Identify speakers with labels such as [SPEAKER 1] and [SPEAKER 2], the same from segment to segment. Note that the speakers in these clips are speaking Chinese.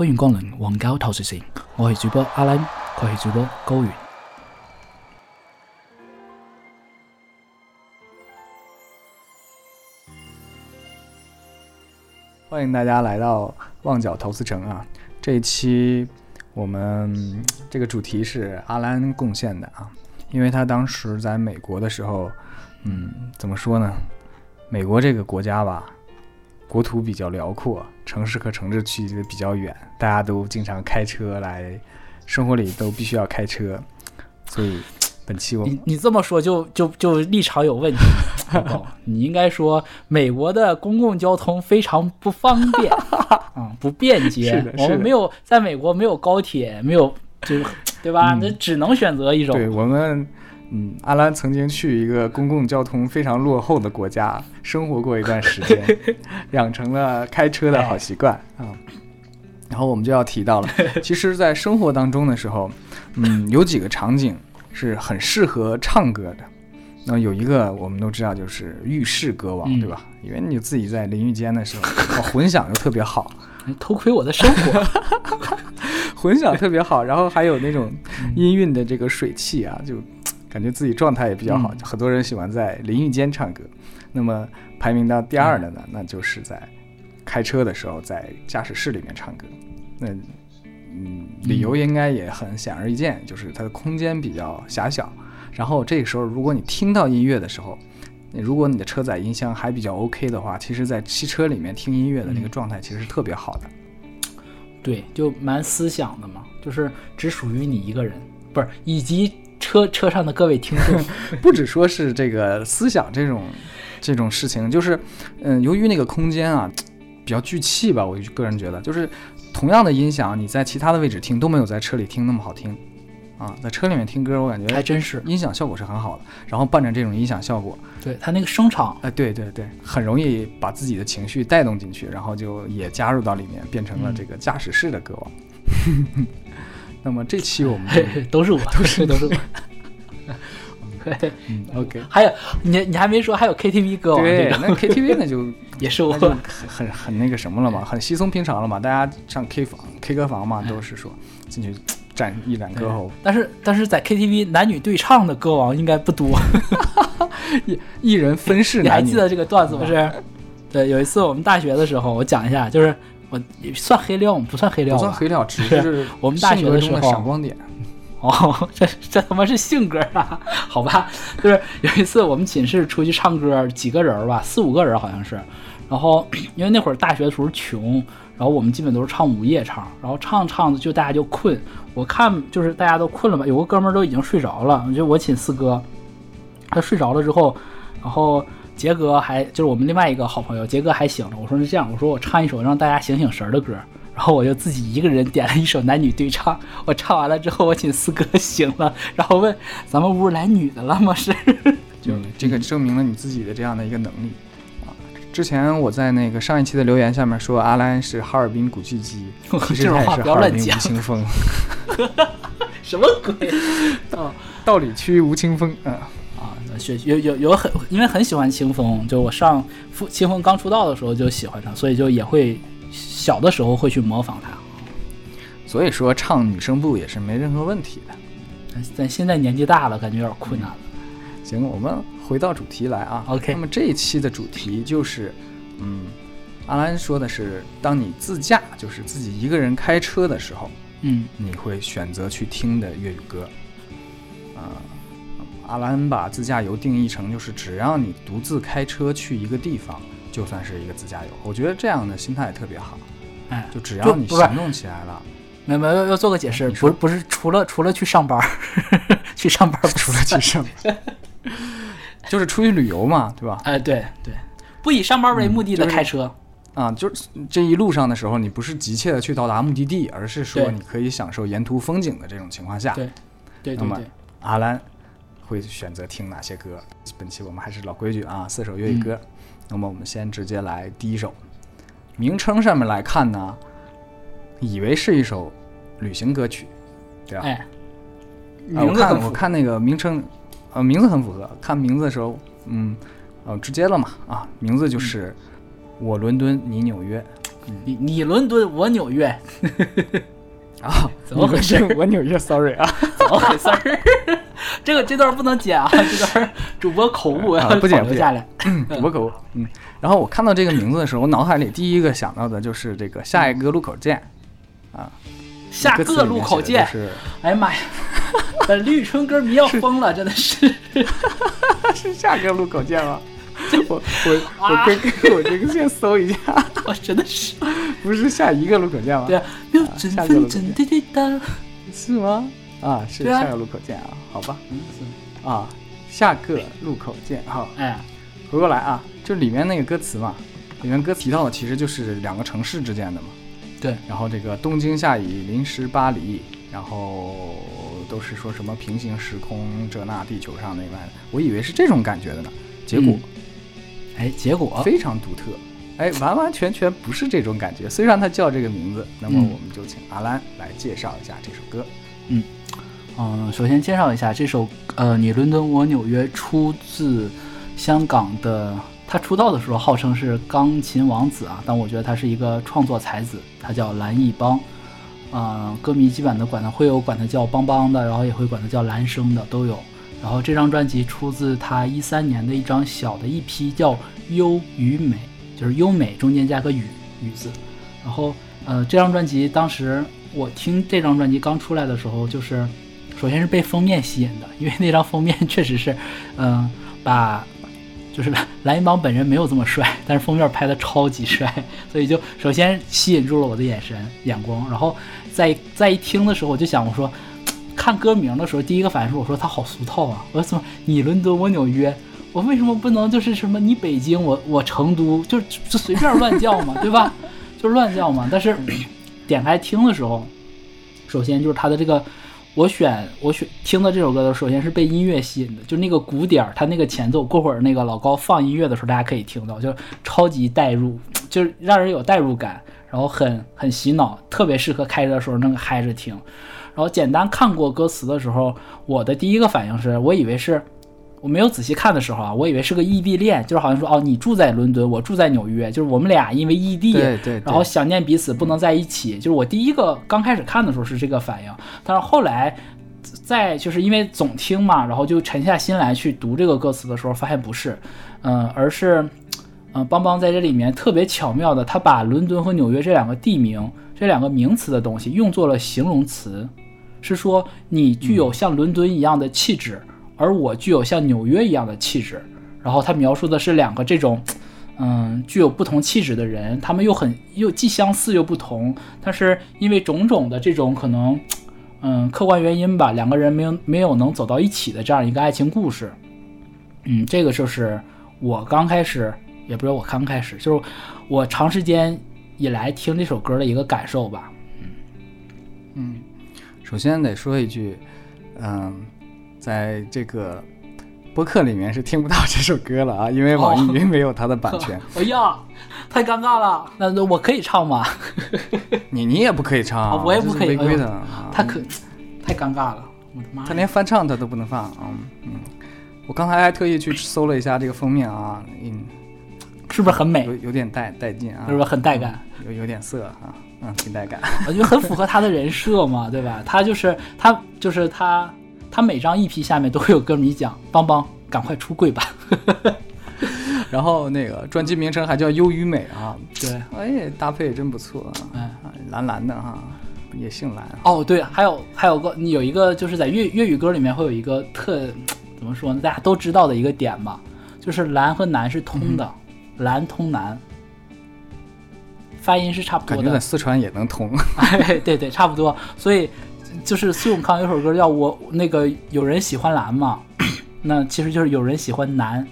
[SPEAKER 1] 欢迎光臨黃膠透視城，我是主播阿蘭，佢係主播高原。
[SPEAKER 2] 欢迎大家来到旺角投资城啊！这一期我们这个主题是阿兰贡献的啊，因为他当时在美国的时候，嗯，怎么说呢？美国这个国家吧，国土比较辽阔，城市和城市距离比较远，大家都经常开车来，生活里都必须要开车，所以 本期我
[SPEAKER 1] 你你这么说就就就立场有问题，好 你应该说美国的公共交通非常不方便，嗯、不便捷。我们没有在美国没有高铁，没有就是对吧？
[SPEAKER 2] 嗯
[SPEAKER 1] 那、只能选择一种。
[SPEAKER 2] 对我们，嗯，阿兰曾经去一个公共交通非常落后的国家生活过一段时间，养成了开车的好习惯啊。然后我们就要提到了，其实，在生活当中的时候，嗯，有几个场景是很适合唱歌的。那有一个我们都知道，就是浴室歌王，
[SPEAKER 1] 嗯
[SPEAKER 2] 对吧？因为你自己在淋浴间的时候，哦混响又特别好，
[SPEAKER 1] 偷窥我的生活，
[SPEAKER 2] 混响特别好，然后还有那种音韵的这个水汽啊，就感觉自己状态也比较好。
[SPEAKER 1] 嗯
[SPEAKER 2] 很多人喜欢在淋浴间唱歌。那么排名到第二的呢，那就是在开车的时候在驾驶室里面唱歌。那嗯，理由应该也很显而易见，就是它的空间比较狭小。然后这个时候，如果你听到音乐的时候，如果你的车载音箱还比较 OK 的话，其实，在汽车里面听音乐的那个状态其实是特别好的。
[SPEAKER 1] 对，就蛮思想的嘛，就是只属于你一个人，不是以及车 车上的各位听众。
[SPEAKER 2] 不只说是这个思想这种这种事情，就是嗯，由于那个空间啊比较聚气吧，我个人觉得，就是同样的音响，你在其他的位置听都没有在车里听那么好听啊。在车里面听歌，我感觉
[SPEAKER 1] 还真是，
[SPEAKER 2] 音响效果是很好的，然后伴着这种音响效果，
[SPEAKER 1] 对它那个声场，
[SPEAKER 2] 哎，对对对，很容易把自己的情绪带动进去，然后就也加入到里面，变成了这个驾驶室的歌王。那么这期我们
[SPEAKER 1] 都是我，都是都是我。嘿嘿
[SPEAKER 2] 嗯 OK，
[SPEAKER 1] 还有你你还没说还有 KTV 歌王
[SPEAKER 2] 对，那 KTV 那就
[SPEAKER 1] 也是我
[SPEAKER 2] 很很很那个什么了嘛，很稀松平常了嘛。大家上 K 房、K 歌房嘛，都是说进去展一展歌喉，
[SPEAKER 1] 但是但是在 KTV 男女对唱的歌王应该不多。
[SPEAKER 2] 一一人分饰男女。
[SPEAKER 1] 你还记得这个段子吗？就是，对，有一次我们大学的时候，我讲一下，就是我算黑料吗？不算黑料，
[SPEAKER 2] 不算黑料，只是
[SPEAKER 1] 我们大学的时候
[SPEAKER 2] 闪光点。
[SPEAKER 1] 哦，这这他妈是性格啊？好吧，就是有一次我们寝室出去唱歌，几个人儿吧，四五个人好像是。然后 因为那会儿大学的时候穷，然后我们基本都是唱午夜唱，然后唱着唱着就大家就困。我看就是大家都困了嘛，有个哥们儿都已经睡着了，就我寝四哥，他睡着了之后，然后杰哥还就是我们另外一个好朋友，杰哥还醒着。我说是这样，我说我唱一首让大家醒醒神儿的歌。然后我就自己一个人点了一首男女对唱，我唱完了之后，我请四哥醒了，然后问咱们屋来女的了吗？是，
[SPEAKER 2] 就这个证明了你自己的这样的一个能力啊。之前我在那个上一期的留言下面说阿兰是哈尔滨古巨基，其实
[SPEAKER 1] 这种话不要
[SPEAKER 2] 他也是哈尔
[SPEAKER 1] 乱讲
[SPEAKER 2] 滨吴青峰，
[SPEAKER 1] 什么鬼？道
[SPEAKER 2] 道里区吴青峰，嗯。
[SPEAKER 1] 啊，学有有有很，因为很喜欢清风，就我上复清风刚出道的时候就喜欢他，所以就也会小的时候会去模仿他。
[SPEAKER 2] 所以说唱女声部也是没任何问题的。
[SPEAKER 1] 但但现在年纪大了，感觉有点困难了。
[SPEAKER 2] 行，我们回到主题来啊。
[SPEAKER 1] OK
[SPEAKER 2] 那么这一期的主题就是，嗯，阿兰说的是，当你自驾，就是自己一个人开车的时候，
[SPEAKER 1] 嗯，
[SPEAKER 2] 你会选择去听的粤语歌。啊、阿兰把自驾游定义成就是只要你独自开车去一个地方，就算是一个自驾游。我觉得这样的心态特别好，
[SPEAKER 1] 哎，
[SPEAKER 2] 就只要你行动起来了，
[SPEAKER 1] 没有没有要要做个解释，不是不是除了除了去上班儿，去上班
[SPEAKER 2] 除了去上班，就是出去旅游嘛，对吧？
[SPEAKER 1] 哎，对对，不以上班为目的的
[SPEAKER 2] 嗯就是
[SPEAKER 1] 开车，
[SPEAKER 2] 啊，就是这一路上的时候，你不是急切的去到达目的地，而是说你可以享受沿途风景的这种情况下，
[SPEAKER 1] 对对
[SPEAKER 2] 那么
[SPEAKER 1] 对对，
[SPEAKER 2] 阿兰会选择听哪些歌？本期我们还是老规矩啊，四首粤语歌。
[SPEAKER 1] 嗯
[SPEAKER 2] 那么我们先直接来第一首，名称上面来看呢，以为是一首旅行歌曲，对吧？
[SPEAKER 1] 哎，
[SPEAKER 2] 啊，我看我看那个名称，呃，名字很符合。看名字的时候，嗯，呃，直接了嘛，啊，名字就是
[SPEAKER 1] 嗯
[SPEAKER 2] 我伦敦，你纽约。
[SPEAKER 1] 你你伦敦，我纽约，
[SPEAKER 2] 啊，
[SPEAKER 1] 怎么回事
[SPEAKER 2] 我纽约，sorry 啊，
[SPEAKER 1] 怎么回事儿？这个这段不能剪啊，这段主播口误
[SPEAKER 2] 啊
[SPEAKER 1] 要
[SPEAKER 2] 不剪不剪
[SPEAKER 1] 保留下来。
[SPEAKER 2] 主播口误。嗯，然后我看到这个名字的时候，我脑海里第一个想到的就是这个下一个路口见。啊下
[SPEAKER 1] 个路口见
[SPEAKER 2] 就！是
[SPEAKER 1] 哎呀妈呀，本绿春歌迷要疯了，真的是。
[SPEAKER 2] 是下个路口见吗？我我我
[SPEAKER 1] 啊
[SPEAKER 2] 跟我这个先搜一下，
[SPEAKER 1] 我真的是，
[SPEAKER 2] 不是下一个路口见吗？
[SPEAKER 1] 对啊。
[SPEAKER 2] 是吗？啊，是下个路口见啊，好吧，
[SPEAKER 1] 嗯，是
[SPEAKER 2] 啊，下个路口见，好，
[SPEAKER 1] 哎，
[SPEAKER 2] 回过来啊，就里面那个歌词嘛，里面歌提到的其实就是两个城市之间的嘛，
[SPEAKER 1] 对，
[SPEAKER 2] 然后这个东京下雨临时巴黎，然后都是说什么平行时空这那地球上那外的，我以为是这种感觉的呢，结果
[SPEAKER 1] 哎，结果？
[SPEAKER 2] 非常独特，哎，完完全全不是这种感觉。虽然它叫这个名字，那么
[SPEAKER 1] 嗯。
[SPEAKER 2] 我们就请阿兰来介绍一下这首歌。
[SPEAKER 1] 嗯，嗯首先介绍一下这首呃，你伦敦我纽约出自香港的。他出道的时候号称是钢琴王子啊，但我觉得他是一个创作才子，他叫蓝奕邦。呃，歌迷基本的管他会有管他叫邦邦的，然后也会管他叫蓝生的都有。然后这张专辑出自他一三年的一张小的一批叫《优与美》，就是优美中间加个雨雨字。然后呃，这张专辑当时我听这张专辑刚出来的时候，就是首先是被封面吸引的，因为那张封面确实是，嗯、把就是 蓝一邦本人没有这么帅，但是封面拍的超级帅，所以就首先吸引住了我的眼神眼光，然后再再一听的时候，我就想我说。看歌名的时候，第一个反应是我说他好俗套啊！我说怎么你伦敦我纽约，我为什么不能就是什么你北京我我成都，就就随便乱叫嘛，对吧？就乱叫嘛。但是 点开听的时候，首先就是他的这个，我选我选听的这首歌的，首先是被音乐吸引的，就那个鼓点儿，它那个前奏，过会儿那个老高放音乐的时候，大家可以听到，就超级代入，就是让人有代入感，然后很很洗脑，特别适合开车的时候那个嗨着听。然后简单看过歌词的时候，我的第一个反应是我以为是。我没有仔细看的时候啊，我以为是个异地恋，就是好像说哦，你住在伦敦，我住在纽约，就是我们俩因为异地，
[SPEAKER 2] 对对对。
[SPEAKER 1] 然后想念彼此不能在一起。就是我第一个刚开始看的时候是这个反应，但是后来在就是因为总听嘛，然后就沉下心来去读这个歌词的时候，发现不是，嗯、而是，嗯、邦邦在这里面特别巧妙的，他把伦敦和纽约这两个地名、这两个名词的东西用作了形容词，是说你具有像伦敦一样的气质，而我具有像纽约一样的气质。然后他描述的是两个这种，嗯，具有不同气质的人，他们又很又既相似又不同，但是因为种种的这种可能，嗯，客观原因吧，两个人没有没有能走到一起的这样一个爱情故事。嗯，这个就是我刚开始，也不是我刚开始，就是我长时间以来听这首歌的一个感受吧。
[SPEAKER 2] 嗯，嗯首先得说一句，嗯，在这个播客里面是听不到这首歌了啊，因为网易云没有它的版权。
[SPEAKER 1] 哎呀，太尴尬了，那那我可以唱吗？
[SPEAKER 2] 你你也不可以唱啊，
[SPEAKER 1] 啊我也不可以
[SPEAKER 2] 违规的
[SPEAKER 1] 哎
[SPEAKER 2] 啊。
[SPEAKER 1] 他可太尴尬了，我的妈呀！
[SPEAKER 2] 他连翻唱他都不能放，嗯嗯。我刚才还特意去搜了一下这个封面啊，嗯，
[SPEAKER 1] 是不是很美
[SPEAKER 2] 有？有点带带劲啊，
[SPEAKER 1] 是不是很带感？
[SPEAKER 2] 有有点色啊，嗯，挺带感。
[SPEAKER 1] 我觉得很符合他的人设嘛，对吧？他就是他就是他，他每张 EP 下面都会有歌迷讲：“ 邦邦，赶快出柜吧。
[SPEAKER 2] 然后那个专辑名称还叫《优与美》啊，”
[SPEAKER 1] 对，
[SPEAKER 2] 哎，搭配也真不错啊，
[SPEAKER 1] 哎，
[SPEAKER 2] 啊蓝蓝的哈，也姓蓝。
[SPEAKER 1] 哦，对，还有还有个有一个就是在粤粤语歌里面会有一个特怎么说呢？大家都知道的一个点吧，就是蓝和南是通的，蓝通南，发音是差不多的
[SPEAKER 2] 感觉在。四川也能通，
[SPEAKER 1] 哎，对对，差不多。所以就是苏永康有首歌叫我那个有人喜欢蓝嘛，那其实就是有人喜欢男，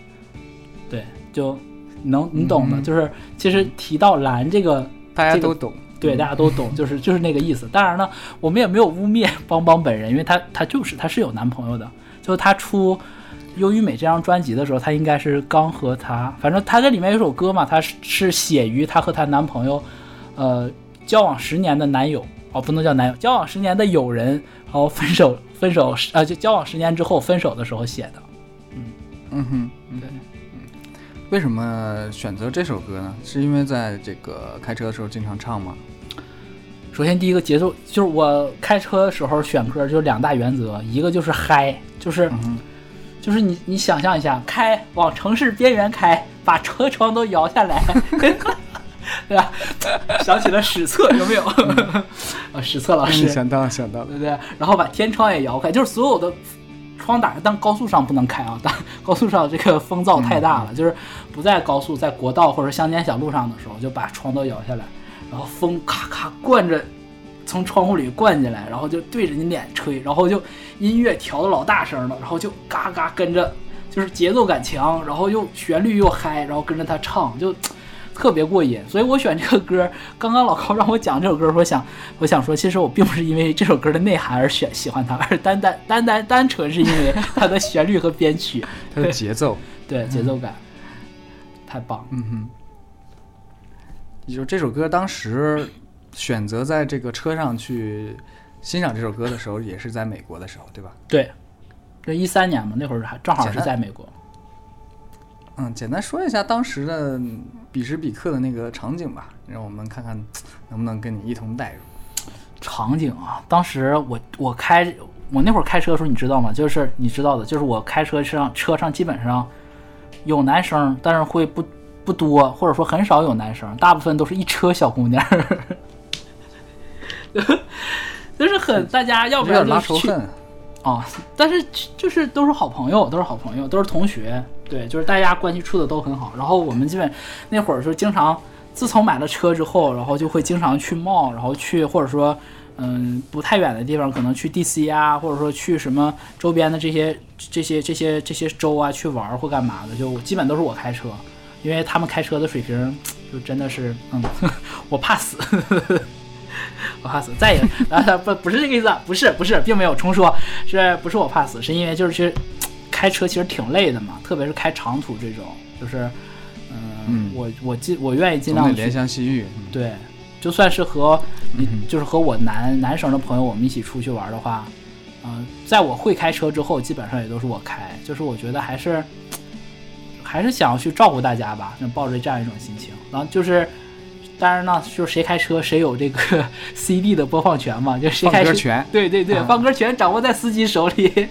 [SPEAKER 1] 对，就能你懂的，
[SPEAKER 2] 嗯。
[SPEAKER 1] 就是其实提到蓝这个，
[SPEAKER 2] 大家
[SPEAKER 1] 这个
[SPEAKER 2] 都懂。
[SPEAKER 1] 对，大家都懂，就是就是那个意思。当然呢，我们也没有污蔑 邦邦本人，因为他他就是他是有男朋友的，就是他出《优与美》这张专辑的时候，他应该是刚和他，反正他这里面有首歌嘛，他是是写于他和她男朋友，呃，交往十年的男友，哦，不能叫男友，交往十年的友人，然后分手分手，呃，就交往十年之后分手的时候写的。
[SPEAKER 2] 嗯嗯哼，嗯
[SPEAKER 1] 对，
[SPEAKER 2] 为什么选择这首歌呢？是因为在这个开车的时候经常唱吗？
[SPEAKER 1] 首先，第一个节奏就是我开车的时候选歌就两大原则，一个就是嗨，就是
[SPEAKER 2] 嗯
[SPEAKER 1] 就是你你想象一下，开往城市边缘开，把车窗都摇下来，对吧？想起了史册，有没有？啊，史册老师，
[SPEAKER 2] 嗯，想到了想到了，
[SPEAKER 1] 对不对？然后把天窗也摇开，就是所有的窗打开，但高速上不能开啊，但高速上这个风噪太大了，就是不在高速，在国道或者乡间小路上的时候，就把窗都摇下来，然后风咔咔灌着。从窗户里灌进来，然后就对着你脸吹，然后就音乐调的老大声了，然后就嘎嘎跟着，就是节奏感强，然后又旋律又嗨，然后跟着他唱，就特别过瘾。所以我选这个歌，刚刚老高让我讲这首歌，我想我想说，其实我并不是因为这首歌的内涵而选喜欢它，而是单单单单单纯是因为它的旋律和编曲，
[SPEAKER 2] 它的节奏，
[SPEAKER 1] 对节奏感太棒。
[SPEAKER 2] 嗯哼。也就这首歌当时选择在这个车上去欣赏这首歌的时候，也是在美国的时候，对吧？
[SPEAKER 1] 对，这一三年嘛，那会儿还正好是在美国。
[SPEAKER 2] 嗯，简单说一下当时的彼时彼刻的那个场景吧，让我们看看能不能跟你一同代入。
[SPEAKER 1] 场景啊，当时我我开我那会儿开车的时候，你知道吗？就是你知道的，就是我开车上车上基本上有男生，但是会不不多，或者说很少有男生，大部分都是一车小姑娘，就是很大家要不要去
[SPEAKER 2] 仇恨，
[SPEAKER 1] 啊，但是就是都是好朋友，都是好朋友，都是同学，对，就是大家关系处的都很好。然后我们基本那会儿就经常，自从买了车之后，然后就会经常去 mall，然后去或者说嗯不太远的地方，可能去 DC 啊，或者说去什么周边的这些这些这些这些州啊去玩或干嘛的，就基本都是我开车，因为他们开车的水平就真的是嗯，我怕死。我怕死，再也 啊不不是这个意思，不是不是，并没有重说，是不是我怕死？是因为就是其实开车其实挺累的嘛，特别是开长途这种，就是嗯，
[SPEAKER 2] 嗯
[SPEAKER 1] 我我尽我愿意尽量去
[SPEAKER 2] 怜香惜玉。嗯
[SPEAKER 1] 对，就算是和你、
[SPEAKER 2] 嗯
[SPEAKER 1] 就是和我男男生的朋友我们一起出去玩的话，嗯、在我会开车之后，基本上也都是我开，就是我觉得还是还是想要去照顾大家吧，就抱着这样一种心情，然后就是。当然呢，就是谁开车谁有这个 CD 的播放权嘛，就谁开车
[SPEAKER 2] 权，
[SPEAKER 1] 对对对，
[SPEAKER 2] 啊
[SPEAKER 1] 放歌权掌握在司机手里。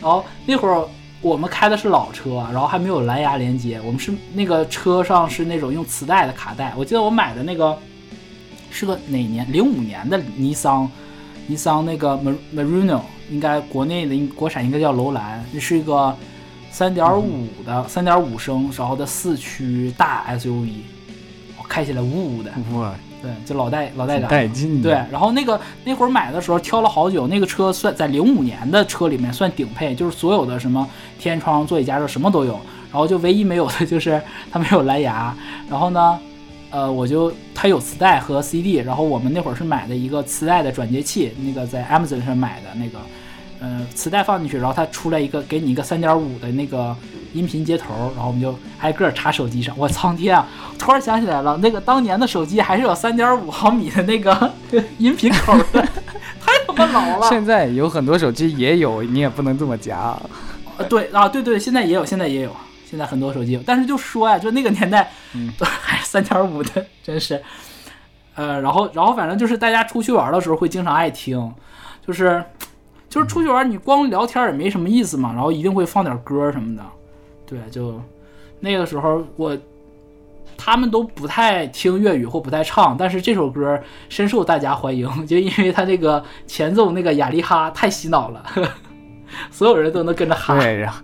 [SPEAKER 1] 然后那会儿我们开的是老车，然后还没有蓝牙连接，我们是那个车上是那种用磁带的卡带。我记得我买的那个是个哪年？零五年的尼桑，尼桑那个 Mar- Marino，应该国内的国产应该叫楼兰，这是一个三点五的三点五升，然后的四驱大 SUV，开起来呜呜的，
[SPEAKER 2] 哇，
[SPEAKER 1] 对，就老带老带
[SPEAKER 2] 挺
[SPEAKER 1] 感。
[SPEAKER 2] 带劲的。
[SPEAKER 1] 对，然后那个那会儿买的时候挑了好久，那个车算在零五年的车里面算顶配，就是所有的什么天窗、座椅加热什么都有，然后就唯一没有的 就是它没有蓝牙。然后呢，呃，我就它有磁带和 CD，然后我们那会儿是买的一个磁带的转接器，那个在 Amazon 上买的那个，呃，磁带放进去，然后它出来一个给你一个三点五的那个音频接头，然后我们就挨个儿插手机上。我苍天啊！突然想起来了，那个当年的手机还是有三点五毫米的那个 音频口的，太他妈老了。
[SPEAKER 2] 现在有很多手机也有，你也不能这么夹。
[SPEAKER 1] 呃，对啊，对对，现在也有，现在也有，现在很多手机有，但是就说呀，就那个年代，
[SPEAKER 2] 嗯
[SPEAKER 1] 都 还是三点五的，真是，呃，然后然后反正就是大家出去玩的时候会经常爱听，就是就是出去玩你光聊天也没什么意思嘛，然后一定会放点歌什么的，对，就那个时候我。他们都不太听粤语或不太唱，但是这首歌深受大家欢迎，就因为他这个前奏那个雅利哈太洗脑了，所有人都能跟着哈。
[SPEAKER 2] 对，然后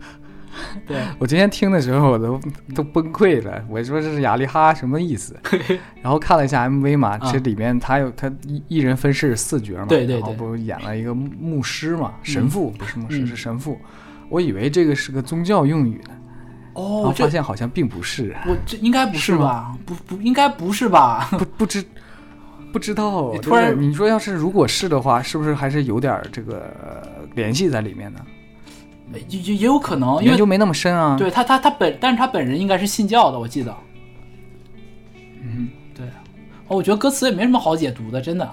[SPEAKER 1] 对，
[SPEAKER 2] 我今天听的时候我都都崩溃了，我说这是雅利哈什么意思？然后看了一下 MV 嘛，其实里面他有他一一人分饰四角嘛，
[SPEAKER 1] 啊对对对
[SPEAKER 2] 然后不演了一个牧牧师嘛，神父不是牧师
[SPEAKER 1] 嗯
[SPEAKER 2] 是神父，我以为这个是个宗教用语呢，
[SPEAKER 1] 哦，这
[SPEAKER 2] 发现好像并不是，
[SPEAKER 1] 我这应该不
[SPEAKER 2] 是吗
[SPEAKER 1] 吧？不不，应该不是吧？
[SPEAKER 2] 不不知不知道，
[SPEAKER 1] 突然
[SPEAKER 2] 你说要是如果是的话，是不是还是有点儿这个呃联系在里面呢？
[SPEAKER 1] 也也也有可能，因为
[SPEAKER 2] 就没那么深啊。
[SPEAKER 1] 对他他他本，但是他本人应该是信教的，我记得。
[SPEAKER 2] 嗯，
[SPEAKER 1] 对，哦，我觉得歌词也没什么好解读的，真的，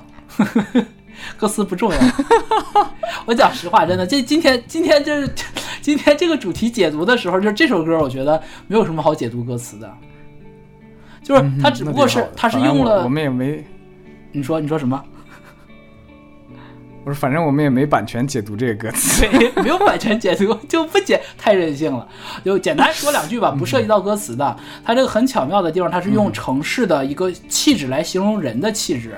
[SPEAKER 1] 歌词不重要。我讲实话，真的，这今天今天就是今天这个主题解读的时候，就是这首歌，我觉得没有什么好解读歌词的，就是它只不过是它是用了
[SPEAKER 2] 我们也没，
[SPEAKER 1] 你说你说什么？
[SPEAKER 2] 我说反正我们也没版权解读这个歌词，
[SPEAKER 1] 对，没有版权解读就不解，太任性了。就简单说两句吧，不涉及到歌词的。它这个很巧妙的地方，它是用城市的一个气质来形容人的气质。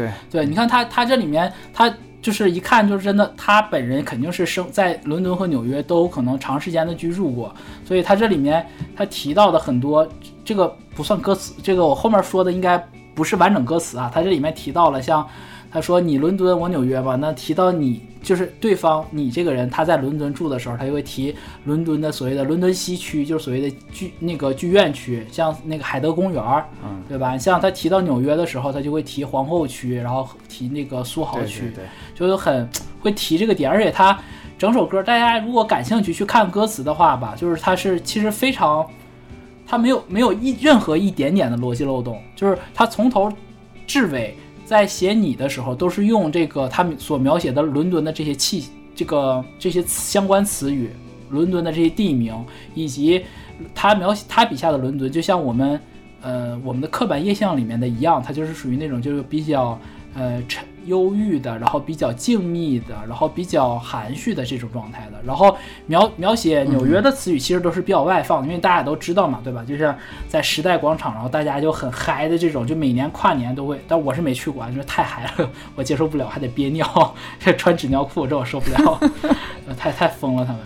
[SPEAKER 2] 对
[SPEAKER 1] 对，你看他他这里面他。就是一看就是真的，他本人肯定是生在伦敦和纽约都可能长时间的居住过，所以他这里面他提到的很多，这个不算歌词，这个我后面说的应该不是完整歌词啊，他这里面提到了像。他说：“你伦敦，我纽约吧。”那提到你，就是对方你这个人，他在伦敦住的时候，他就会提伦敦的所谓的伦敦西区，就是所谓的剧那个剧院区，像那个海德公园，
[SPEAKER 2] 嗯，
[SPEAKER 1] 对吧？像他提到纽约的时候，他就会提皇后区，然后提那个苏豪区，
[SPEAKER 2] 对，
[SPEAKER 1] 就很会提这个点。而且他整首歌，大家如果感兴趣去看歌词的话吧，就是他是其实非常，他没有没有一任何一点点的逻辑漏洞，就是他从头至尾。在写你的时候，都是用这个他们所描写的伦敦的这些气，这个这些相关词语，伦敦的这些地名，以及他描写他笔下的伦敦，就像我们，呃，我们的刻板印象里面的一样，它就是属于那种就是比较。呃，沉忧郁的，然后比较静谧的，然后比较含蓄的这种状态的，然后描描写纽约的词语其实都是比较外放的，因为大家都知道嘛，对吧？就像在时代广场，然后大家就很嗨的这种，就每年跨年都会，但我是没去过，就是太嗨了，我接受不了，还得憋尿，这穿纸尿裤这我受不了，太太疯了他们。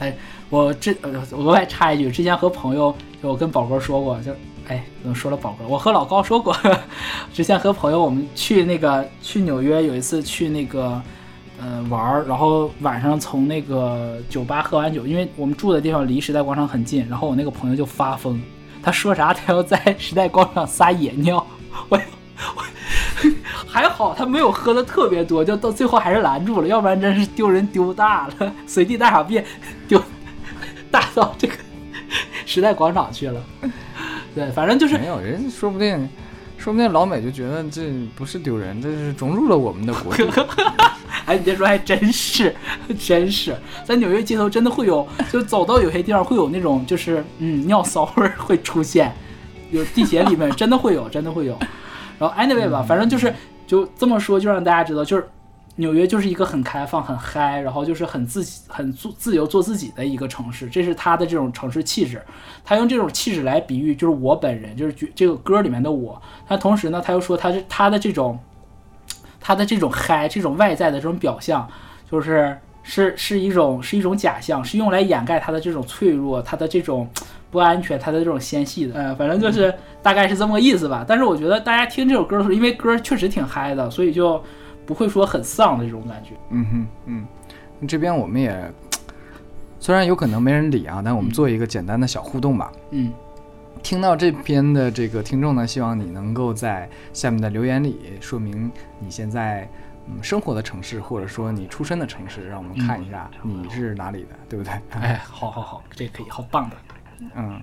[SPEAKER 1] 哎，我这额外插一句，之前和朋友就我跟宝哥说过，就。哎，怎么说了，宝哥？我和老高说过，之前和朋友我们去那个去纽约，有一次去那个呃玩儿，然后晚上从那个酒吧喝完酒，因为我们住的地方离时代广场很近，然后我那个朋友就发疯，他说啥他要在时代广场撒野尿，我我还好他没有喝的特别多，就到最后还是拦住了，要不然真是丢人丢大了，随地大小便丢大到这个时代广场去了。对，反正就是
[SPEAKER 2] 没有人，说不定，说不定老美就觉得这不是丢人，这是融入了我们的国度。
[SPEAKER 1] 哎，你别说，还真是，真是，在纽约街头真的会有，就走到有些地方会有那种，就是嗯，尿骚味会出现，有地铁里面真的会有，真的会有。然后 anyway 吧，反正就是就这么说，就让大家知道，就是。纽约就是一个很开放、很嗨，然后就是很自己很自自由做自己的一个城市，这是他的这种城市气质。他用这种气质来比喻，就是我本人，就是这个歌里面的我。那同时呢，他又说他是他的这种，他的这种嗨，这种外在的这种表象，就是是是一种是一种假象，是用来掩盖他的这种脆弱，他的这种不安全，他的这种纤细的。呃，反正就是大概是这么个意思吧。但是我觉得大家听这首歌的时候，因为歌确实挺嗨的，所以就。不会说很丧的这种感觉。
[SPEAKER 2] 嗯哼，嗯，这边我们也虽然有可能没人理啊，但我们做一个简单的小互动吧。
[SPEAKER 1] 嗯，
[SPEAKER 2] 听到这边的这个听众呢，希望你能够在下面的留言里说明你现在嗯生活的城市，或者说你出生的城市，让我们看一下你是哪里的，对不对？
[SPEAKER 1] 哎，好好好，这可以，好棒的。
[SPEAKER 2] 嗯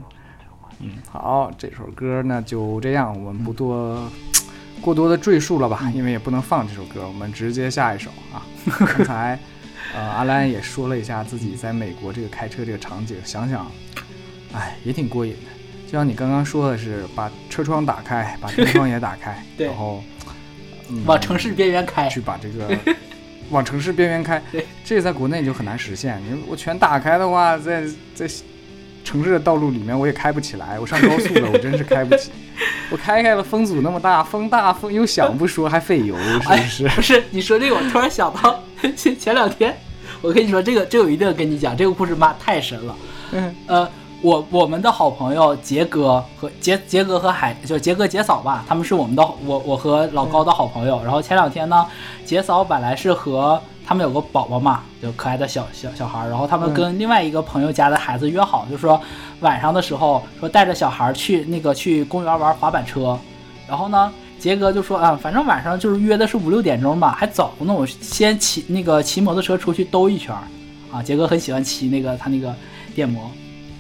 [SPEAKER 2] 嗯，好，这首歌呢就这样，我们不多。过多的赘述了吧，因为也不能放这首歌，我们直接下一首啊。刚才，呃，阿兰也说了一下自己在美国这个开车这个场景，想想，哎，也挺过瘾的。就像你刚刚说的是，把车窗打开，把天窗也打开，然后
[SPEAKER 1] 往城市边缘开，
[SPEAKER 2] 去把这个 往城市边缘开。这个在国内就很难实现。你我全打开的话，在在城市的道路里面我也开不起来。我上高速的，我真是开不起。我开开了，风阻那么大，风大风又响，不说还费油，是不是？
[SPEAKER 1] 不是，你说这个，我突然想到前前两天，我跟你说这个，这个一定要跟你讲，这个故事妈太神了。
[SPEAKER 2] 嗯，
[SPEAKER 1] 呃，我我们的好朋友杰哥和杰杰哥和海，就是杰哥杰嫂吧，他们是我们的，我我和老高的好朋友。然后前两天呢，杰嫂本来是和他们有个宝宝嘛，就可爱的小小小孩，然后他们跟另外一个朋友家的孩子约好，就说。晚上的时候说带着小孩去那个去公园玩滑板车，然后呢，杰哥就说啊，反正晚上就是约的是五六点钟吧，还早，那我先骑那个骑摩托车出去兜一圈，啊，杰哥很喜欢骑那个他那个电摩，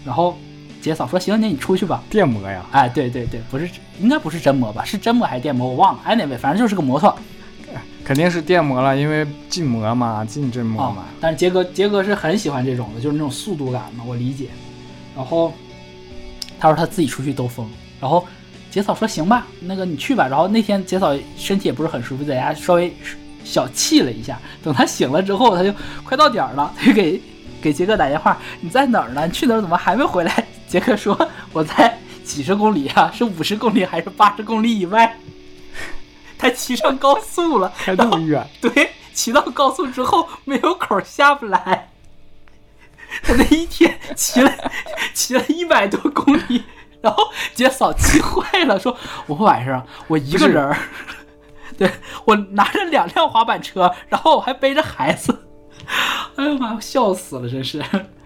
[SPEAKER 1] 然后杰嫂说行，那你出去吧。
[SPEAKER 2] 电摩呀？
[SPEAKER 1] 哎，对对对，不是，应该不是真摩吧？是真摩还是电摩？我忘了。Anyway，反正就是个摩托。
[SPEAKER 2] 肯定是电摩了，因为禁摩嘛，禁真摩
[SPEAKER 1] 啊
[SPEAKER 2] 嘛。，
[SPEAKER 1] 但是杰哥杰哥是很喜欢这种的，就是那种速度感嘛，我理解。然后他说他自己出去兜风，然后杰嫂说行吧，那个你去吧。然后那天杰嫂身体也不是很舒服，在家稍微小气了一下。等他醒了之后，他就快到点儿了，他就给给杰哥打电话，你在哪儿呢？你去哪儿？怎么还没回来？杰克说我在几十公里啊，是五十公里还是八十公里以外？他骑上高速了，
[SPEAKER 2] 开那么远，
[SPEAKER 1] 对，骑到高速之后没有口下不来。他那一天骑了 骑了一百多公里，然后杰嫂气坏了，说：“我晚上我一个人儿，对我拿着两辆滑板车，然后我还背着孩子，哎呀妈，笑死了，真是。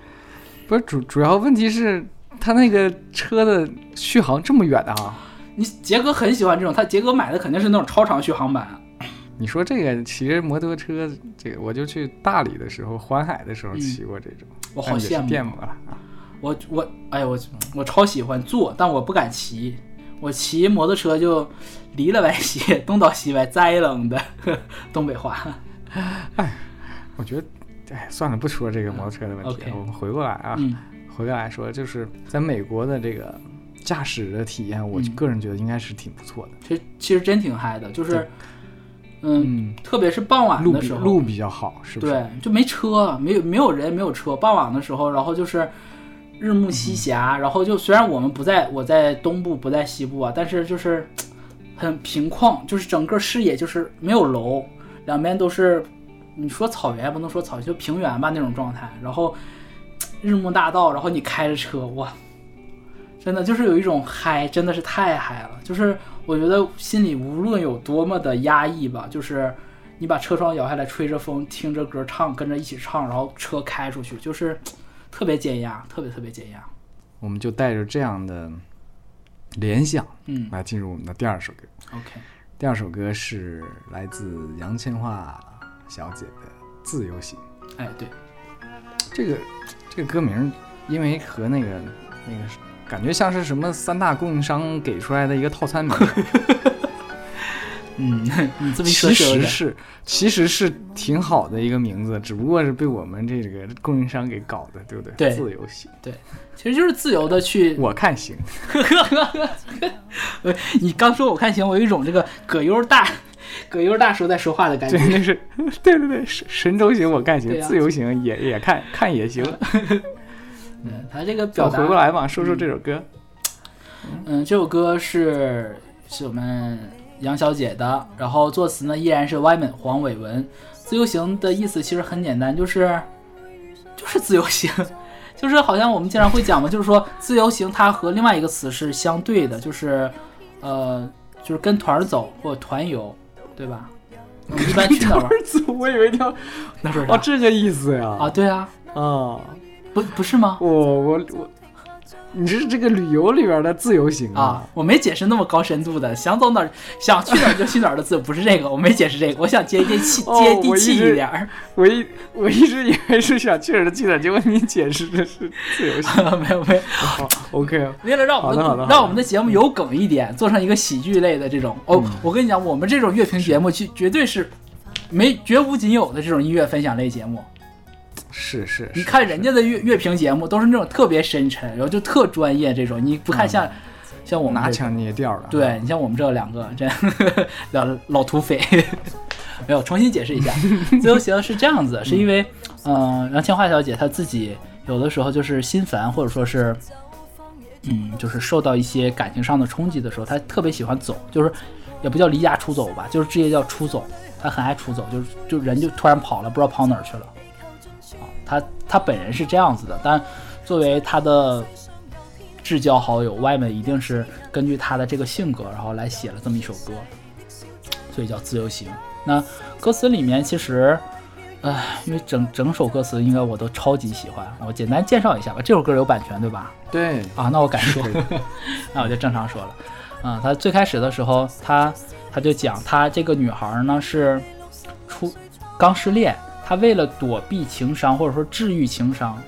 [SPEAKER 2] 不是主主要问题是他那个车的续航这么远啊？
[SPEAKER 1] 你杰哥很喜欢这种，他杰哥买的肯定是那种超长续航版。
[SPEAKER 2] 你说这个骑着摩托车，这个我就去大理的时候，环海的时候骑过这种，
[SPEAKER 1] 嗯我好羡慕
[SPEAKER 2] 电摩了啊。
[SPEAKER 1] 我我哎呀我我超喜欢坐，但我不敢骑。我骑摩托车就离了歪斜，东倒西歪，栽楞的东北话。
[SPEAKER 2] 我觉得，哎，算了，不说这个摩托车的问题
[SPEAKER 1] OK
[SPEAKER 2] 了，我们回过来啊，
[SPEAKER 1] 嗯。
[SPEAKER 2] 回过来说，就是在美国的这个驾驶的体验，我
[SPEAKER 1] 嗯。
[SPEAKER 2] 个人觉得应该是挺不错的。
[SPEAKER 1] 其实其实真挺嗨的，就是嗯，
[SPEAKER 2] 嗯，
[SPEAKER 1] 特别是傍晚的时候，
[SPEAKER 2] 路比较好，是不是？
[SPEAKER 1] 对，就没车，没有没有人，没有车。傍晚的时候，然后就是日暮西霞，然后就虽然我们不在我在东部，不在西部啊，但是就是很平旷，就是整个视野就是没有楼，两边都是你说草原不能说草原，就平原吧那种状态。然后日暮大道，然后你开着车，哇，真的就是有一种嗨，真的是太嗨了。就是我觉得心里无论有多么的压抑吧，就是你把车窗摇下来，吹着风，听着歌唱，跟着一起唱，然后车开出去，就是特别减压，特别特别减压。
[SPEAKER 2] 我们就带着这样的联想
[SPEAKER 1] 嗯
[SPEAKER 2] 来进入我们的第二首歌。
[SPEAKER 1] ，OK，
[SPEAKER 2] 第二首歌是来自杨千嬅小姐的《自由行》。
[SPEAKER 1] 哎，对，
[SPEAKER 2] 这个这个歌名，因为和那个那个感觉像是什么三大供应商给出来的一个套餐名，
[SPEAKER 1] 嗯，你这么一说
[SPEAKER 2] 其实是其实是挺好的一个名字，只不过是被我们这个供应商给搞的，对不对？
[SPEAKER 1] 对
[SPEAKER 2] 自由行，对
[SPEAKER 1] 其实就是自由的去。
[SPEAKER 2] 我看行。
[SPEAKER 1] 你刚说我看行，我有一种这个葛优大葛优大叔在说话的感觉
[SPEAKER 2] 对，。那是对对对，神神州行我看行，自由行也也看看也行。
[SPEAKER 1] 嗯，他这个表达
[SPEAKER 2] 回过来嘛，说说这首歌。
[SPEAKER 1] 嗯，这首歌是是我们杨小姐的，然后作词呢依然是 Wyman 黄伟文。自由行的意思其实很简单，就是就是自由行，就是好像我们经常会讲嘛，就是说自由行它和另外一个词是相对的，就是呃就是跟团儿走或者团游，对吧？我们一般去哪儿玩？
[SPEAKER 2] 我以为叫
[SPEAKER 1] 那是
[SPEAKER 2] 哦这个意思呀。
[SPEAKER 1] 啊，对啊，
[SPEAKER 2] 啊，
[SPEAKER 1] 不不是吗？
[SPEAKER 2] 我我我，你这是这个旅游里边的自由行
[SPEAKER 1] 啊，我没解释那么高深度的，想走哪儿想去哪儿就去哪儿的自由，不是这个，我没解释这个，我想接地气、
[SPEAKER 2] 哦
[SPEAKER 1] 接地气
[SPEAKER 2] 一
[SPEAKER 1] 点儿。
[SPEAKER 2] 我一我一直以为是想去哪儿就去哪儿，结果你解释的是自由行。
[SPEAKER 1] 没 有没有，
[SPEAKER 2] 好，OK，
[SPEAKER 1] 为了让我们
[SPEAKER 2] 的的的
[SPEAKER 1] 让我们的节目有梗一点，做成一个喜剧类的这种。哦，
[SPEAKER 2] 嗯
[SPEAKER 1] 我跟你讲，我们这种乐评节目绝绝对是没绝无仅有的这种音乐分享类节目。
[SPEAKER 2] 是是，
[SPEAKER 1] 你看人家的乐乐评节目都是那种特别深沉，然后就特专业这种，你不看像、像我们这
[SPEAKER 2] 拿腔捏调的，
[SPEAKER 1] 对你像我们这两个这老老土匪，没有重新解释一下，自由行是这样子，是因为嗯、呃杨千嬅小姐她自己有的时候就是心烦，或者说是嗯，就是受到一些感情上的冲击的时候，她特别喜欢走，就是也不叫离家出走吧，就是直接叫出走，她很爱出走，就是就人就突然跑了，不知道跑哪儿去了。啊，她她本人是这样子的，但作为他的至交好友外面一定是根据他的这个性格，然后来写了这么一首歌，所以叫《自由行》。那歌词里面其实，唉，因为整整首歌词应该我都超级喜欢，我简单介绍一下吧。这首歌有版权对吧？
[SPEAKER 2] 对，
[SPEAKER 1] 啊，那我敢说，那我就正常说了。啊，他最开始的时候，他他就讲他这个女孩呢是初刚失恋，他为了躲避情伤或者说治愈情伤，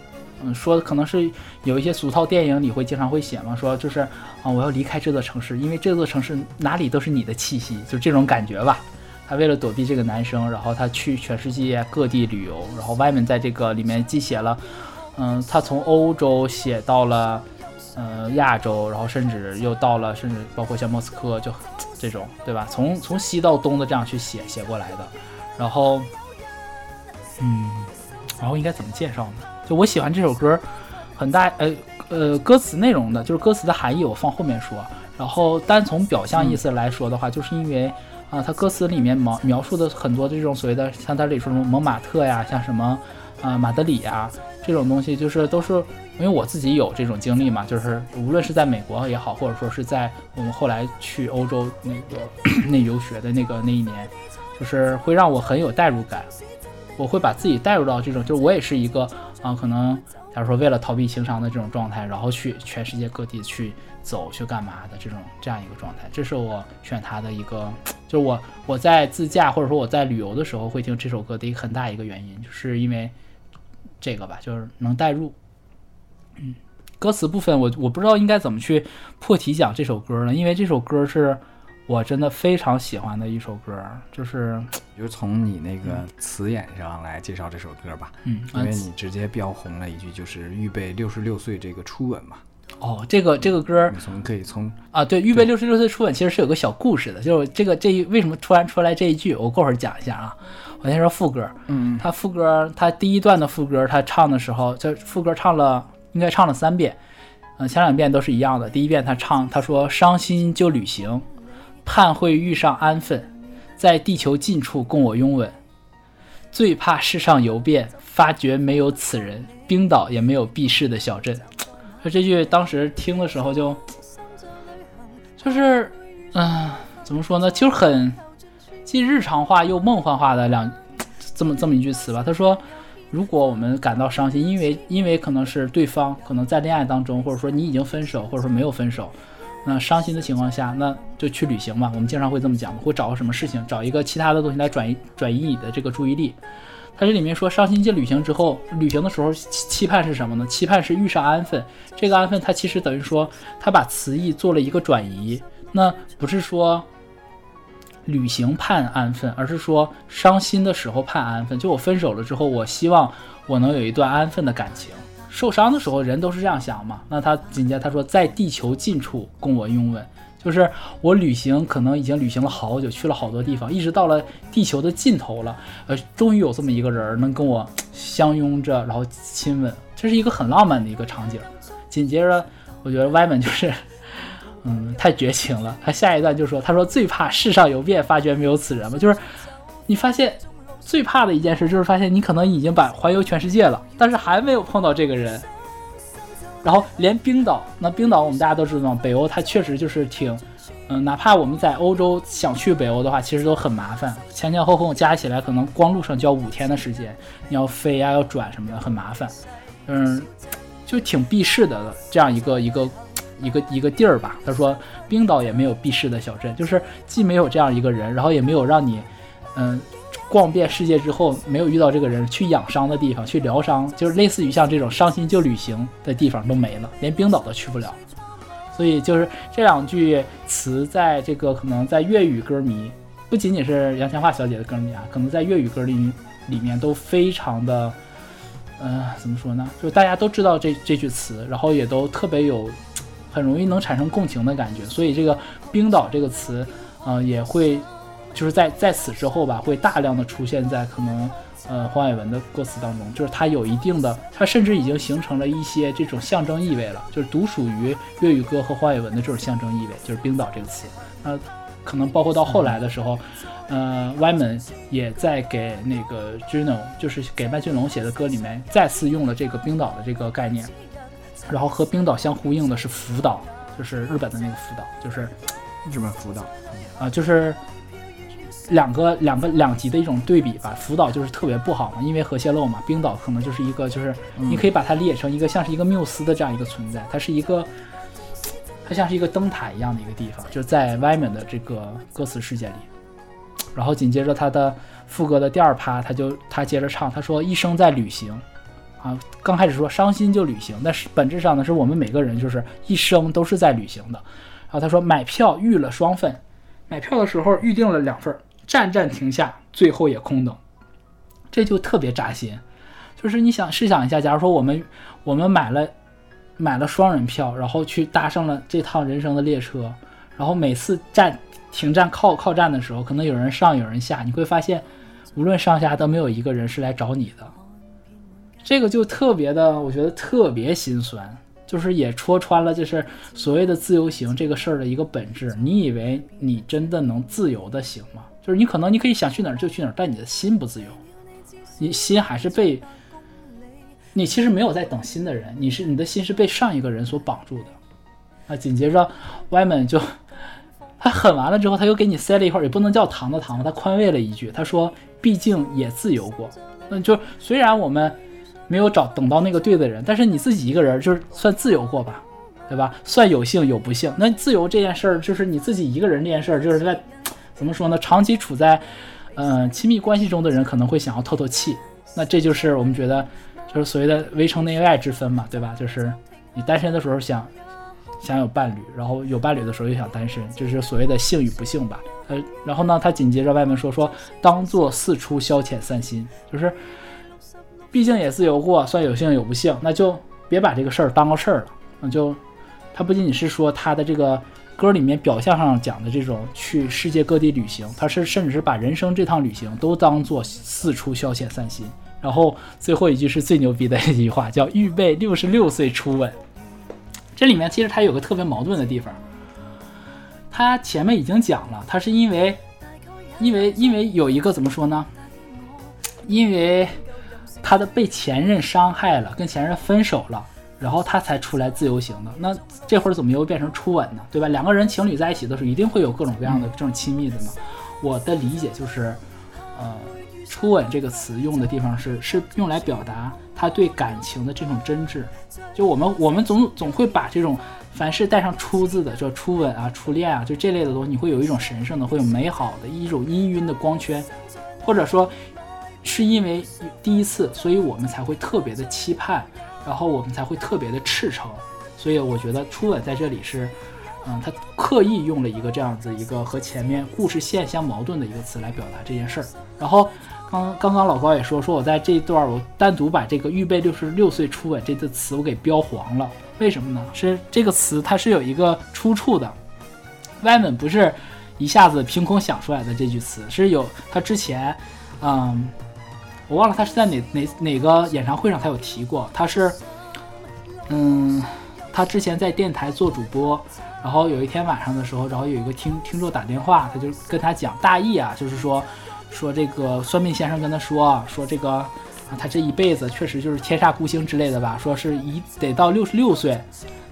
[SPEAKER 1] 嗯，说的可能是有一些俗套电影里会经常会写嘛，说就是啊我要离开这座城市，因为这座城市哪里都是你的气息，就这种感觉吧。他为了躲避这个男生，然后他去全世界各地旅游，然后外面在这个里面既写了，嗯，他从欧洲写到了，呃，亚洲，然后甚至又到了，甚至包括像莫斯科，就这种，对吧？从从西到东的这样去写写过来的，然后，嗯，然后应该怎么介绍呢？就我喜欢这首歌，很大，呃呃，歌词内容的，就是歌词的含义，我放后面说。然后单从表象意思来说的话，就是因为。啊，他歌词里面描描述的很多这种所谓的，像他里说什么蒙马特呀，像什么，啊马德里呀这种东西，就是都是因为我自己有这种经历嘛，就是无论是在美国也好，或者说是在我们后来去欧洲那个 那游学的那个那一年，就是会让我很有代入感，我会把自己带入到这种，就是我也是一个啊，可能假如说为了逃避情伤的这种状态，然后去全世界各地去。走去干嘛的这种这样一个状态，这是我选它的一个，就是我我在自驾或者说我在旅游的时候会听这首歌的一个很大一个原因，就是因为这个吧，就是能代入。嗯，歌词部分我我不知道应该怎么去破题讲这首歌呢，因为这首歌是我真的非常喜欢的一首歌，就是
[SPEAKER 2] 就从你那个词眼上来介绍这首歌吧，
[SPEAKER 1] 嗯，
[SPEAKER 2] 因为你直接标红了一句，就是预备六十六岁这个初吻嘛。
[SPEAKER 1] 哦，这个这个歌你
[SPEAKER 2] 从可以从
[SPEAKER 1] 啊，对，预备六十六岁初吻其实是有个小故事的，就是这个这一为什么突然出来这一句，我过会儿讲一下啊。我先说副歌，
[SPEAKER 2] 嗯，
[SPEAKER 1] 他副歌他第一段的副歌他唱的时候，就副歌唱了应该唱了三遍，嗯，前两遍都是一样的。第一遍他唱他说伤心就旅行，盼会遇上安分，在地球近处共我拥吻，最怕世上游遍，发觉没有此人，冰岛也没有避世的小镇。这句当时听的时候就，就是，嗯，怎么说呢？就是很既日常化又梦幻化的两这么这么一句词吧。他说，如果我们感到伤心，因为因为可能是对方可能在恋爱当中，或者说你已经分手，或者说没有分手，那伤心的情况下，那就去旅行嘛。我们经常会这么讲，会找个什么事情，找一个其他的东西来转移转移你的这个注意力。他这里面说，伤心进旅行之后，旅行的时候期期盼是什么呢？期盼是遇上安分。这个安分，它其实等于说，他把词义做了一个转移。那不是说旅行盼安分，而是说伤心的时候盼安分。就我分手了之后，我希望我能有一段安分的感情。受伤的时候，人都是这样想嘛。那他紧接着他说，在地球近处供我拥吻。就是我旅行，可能已经旅行了好久，去了好多地方，一直到了地球的尽头了，呃，终于有这么一个人能跟我相拥着，然后亲吻，这是一个很浪漫的一个场景。紧接着，我觉得歪门就是，嗯，太绝情了。他下一段就说：“他说最怕世上有变，发觉没有此人嘛。”就是你发现最怕的一件事，就是发现你可能已经把环游全世界了，但是还没有碰到这个人。然后连冰岛，那冰岛我们大家都知道，北欧它确实就是挺，嗯，哪怕我们在欧洲想去北欧的话，其实都很麻烦，前前后后加起来可能光路上就要五天的时间，你要飞呀，要转什么的，很麻烦，嗯，就挺避世的这样一个一个一个一个地儿吧。他说冰岛也没有避世的小镇，就是既没有这样一个人，然后也没有让你，嗯。逛遍世界之后，没有遇到这个人，去养伤的地方，去疗伤，就是类似于像这种伤心就旅行的地方都没了，连冰岛都去不了。所以就是这两句词，在这个可能在粤语歌迷，不仅仅是杨千嬅小姐的歌迷啊，可能在粤语歌里里面都非常的，呃，怎么说呢？就大家都知道这这句词，然后也都特别有，很容易能产生共情的感觉。所以这个冰岛这个词，呃，也会。就是在在此之后吧，会大量的出现在可能呃黄伟文的歌词当中，就是它有一定的，它甚至已经形成了一些这种象征意味了，就是独属于粤语歌和黄伟文的这种象征意味，就是冰岛这个词。那可能包括到后来的时候，呃，Wyman 也在给那个 Juno，就是给麦浚龙写的歌里面再次用了这个冰岛的这个概念，然后和冰岛相呼应的是福岛，就是日本的那个福岛，就是
[SPEAKER 2] 日本福岛
[SPEAKER 1] 啊，就是。两个两个两极的一种对比吧，福岛就是特别不好嘛，因为核泄漏嘛。冰岛可能就是一个，就是你可以把它理解成一个像是一个缪斯的这样一个存在，它是一个，它像是一个灯塔一样的一个地方，就在 Wyman 的这个歌词世界里。然后紧接着他的副歌的第二趴，他就他接着唱，他说一生在旅行，啊，刚开始说伤心就旅行，但是本质上呢，是我们每个人就是一生都是在旅行的。然后他说买票预了双份，买票的时候预定了两份。战战停下，最后也空等。这就特别扎心。就是你想试想一下，假如说我们我们买了买了双人票，然后去搭上了这趟人生的列车，然后每次站停站靠靠站的时候，可能有人上有人下，你会发现无论上下都没有一个人是来找你的。这个就特别的，我觉得特别心酸，就是也戳穿了就是所谓的自由行这个事儿的一个本质。你以为你真的能自由的行吗？就是你可能你可以想去哪儿就去哪儿，但你的心不自由，你心还是被。你其实没有在等新的人，你是你的心是被上一个人所绑住的。啊，紧接着歪门就他狠完了之后，他又给你塞了一块，也不能叫糖的糖他宽慰了一句，他说：“毕竟也自由过。”那就虽然我们没有找等到那个对的人，但是你自己一个人就是算自由过吧，对吧？算有幸有不幸。那自由这件事儿，就是你自己一个人这件事儿，就是在怎么说呢？长期处在嗯亲密关系中的人可能会想要透透气。那这就是我们觉得。就是所谓的围城内外之分嘛，对吧？就是你单身的时候想想有伴侣，然后有伴侣的时候又想单身，就是所谓的幸与不幸吧。呃，然后呢，他紧接着外面说说当做四处消遣散心，就是毕竟也自由过，算有幸有不幸，那就别把这个事儿当个事儿了。那就他不仅仅是说他的这个歌里面表象上讲的这种去世界各地旅行，他是甚至是把人生这趟旅行都当做四处消遣散心。然后最后一句是最牛逼的一句话，叫“预备六十六岁初吻”。这里面其实它有个特别矛盾的地方，他前面已经讲了，他是因为，因为因为有一个怎么说呢？因为他的被前任伤害了，跟前任分手了，然后他才出来自由行的。那这会儿怎么又变成初吻呢？对吧？两个人情侣在一起的时候，一定会有各种各样的这种亲密的呢。我的理解就是，呃。初吻这个词用的地方是是用来表达他对感情的这种真挚，就我们我们总总会把这种凡是带上“初”字的，叫初吻啊、初恋啊，就这类的东西，你会有一种神圣的、会有美好的一种氤氲的光圈，或者说是因为第一次，所以我们才会特别的期盼，然后我们才会特别的赤诚，所以我觉得初吻在这里是，嗯，他刻意用了一个这样子一个和前面故事线相矛盾的一个词来表达这件事儿，然后。刚刚刚老高也说说，我在这一段我单独把这个“预备六十六岁初吻”这个词我给标黄了，为什么呢？是这个词它是有一个出处的，歪门不是一下子凭空想出来的这句词，是有他之前，嗯，我忘了他是在哪哪哪个演唱会上他有提过，他是，嗯，他之前在电台做主播，然后有一天晚上的时候，然后有一个听听众打电话，他就跟他讲大意啊，就是说。说这个算命先生跟他说说这个，他这一辈子确实就是天煞孤星之类的吧，说是一得到六十六岁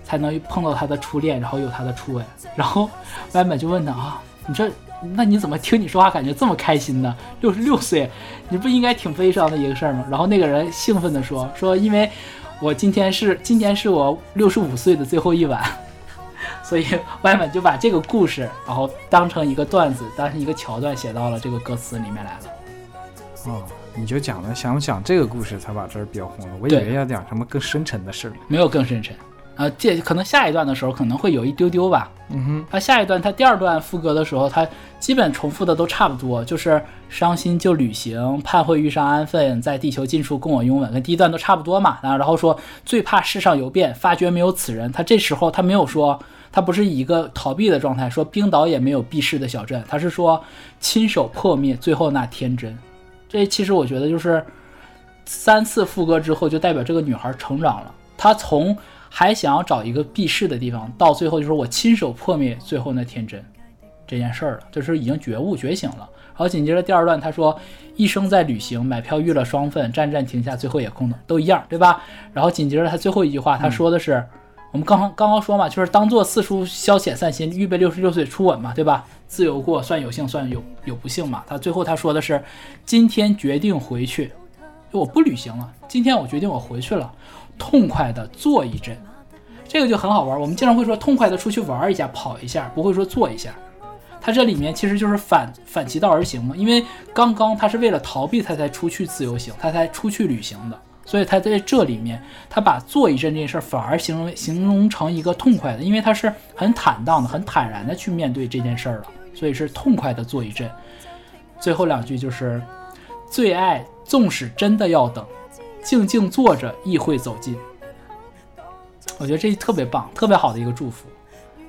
[SPEAKER 1] 才能碰到他的初恋，然后有他的初吻。然后歪本就问他啊，你这那你怎么听你说话感觉这么开心呢？六十六岁，你不应该挺悲伤的一个事儿吗？然后那个人兴奋地说说，因为我今天是今天是我六十五岁的最后一晚。所以外面就把这个故事，然后当成一个段子，当成一个桥段写到了这个歌词里面来了。
[SPEAKER 2] 哦，你就讲了想讲这个故事才把这儿标红了，我以为要讲什么更深沉的事儿。
[SPEAKER 1] 没有更深沉，啊，这可能下一段的时候可能会有一丢丢吧。
[SPEAKER 2] 嗯哼，
[SPEAKER 1] 他下一段他第二段副歌的时候，他基本重复的都差不多，就是伤心就旅行，盼会遇上安分，在地球尽处共我拥吻，跟第一段都差不多嘛。啊，然后说最怕世上有变，发觉没有此人。他这时候他没有说。他不是以一个逃避的状态说冰岛也没有避世的小镇，他是说亲手破灭最后那天真。这其实我觉得就是三次副歌之后，就代表这个女孩成长了。她从还想要找一个避世的地方，到最后就是我亲手破灭最后那天真这件事儿了，就是已经觉悟觉醒了。然后紧接着第二段，他说一生在旅行，买票遇了双份，站站停下，最后也空等，都一样，对吧？然后紧接着他最后一句话，他说的是。我们刚刚刚刚说嘛，就是当做四处消遣散心，预备六十六岁初吻嘛，对吧？自由过算有幸，算有有不幸嘛。他最后他说的是，今天决定回去，我不旅行了。今天我决定我回去了，痛快的坐一阵，这个就很好玩。我们经常会说痛快的出去玩一下，跑一下，不会说坐一下。他这里面其实就是反反其道而行嘛，因为刚刚他是为了逃避，他才出去自由行，他才出去旅行的。所以他在这里面，他把坐一阵这件事反而形容形容成一个痛快的，因为他是很坦荡的、很坦然的去面对这件事儿了，所以是痛快的坐一阵。最后两句就是“最爱纵使真的要等，静静坐着亦会走近。”我觉得这特别棒，特别好的一个祝福。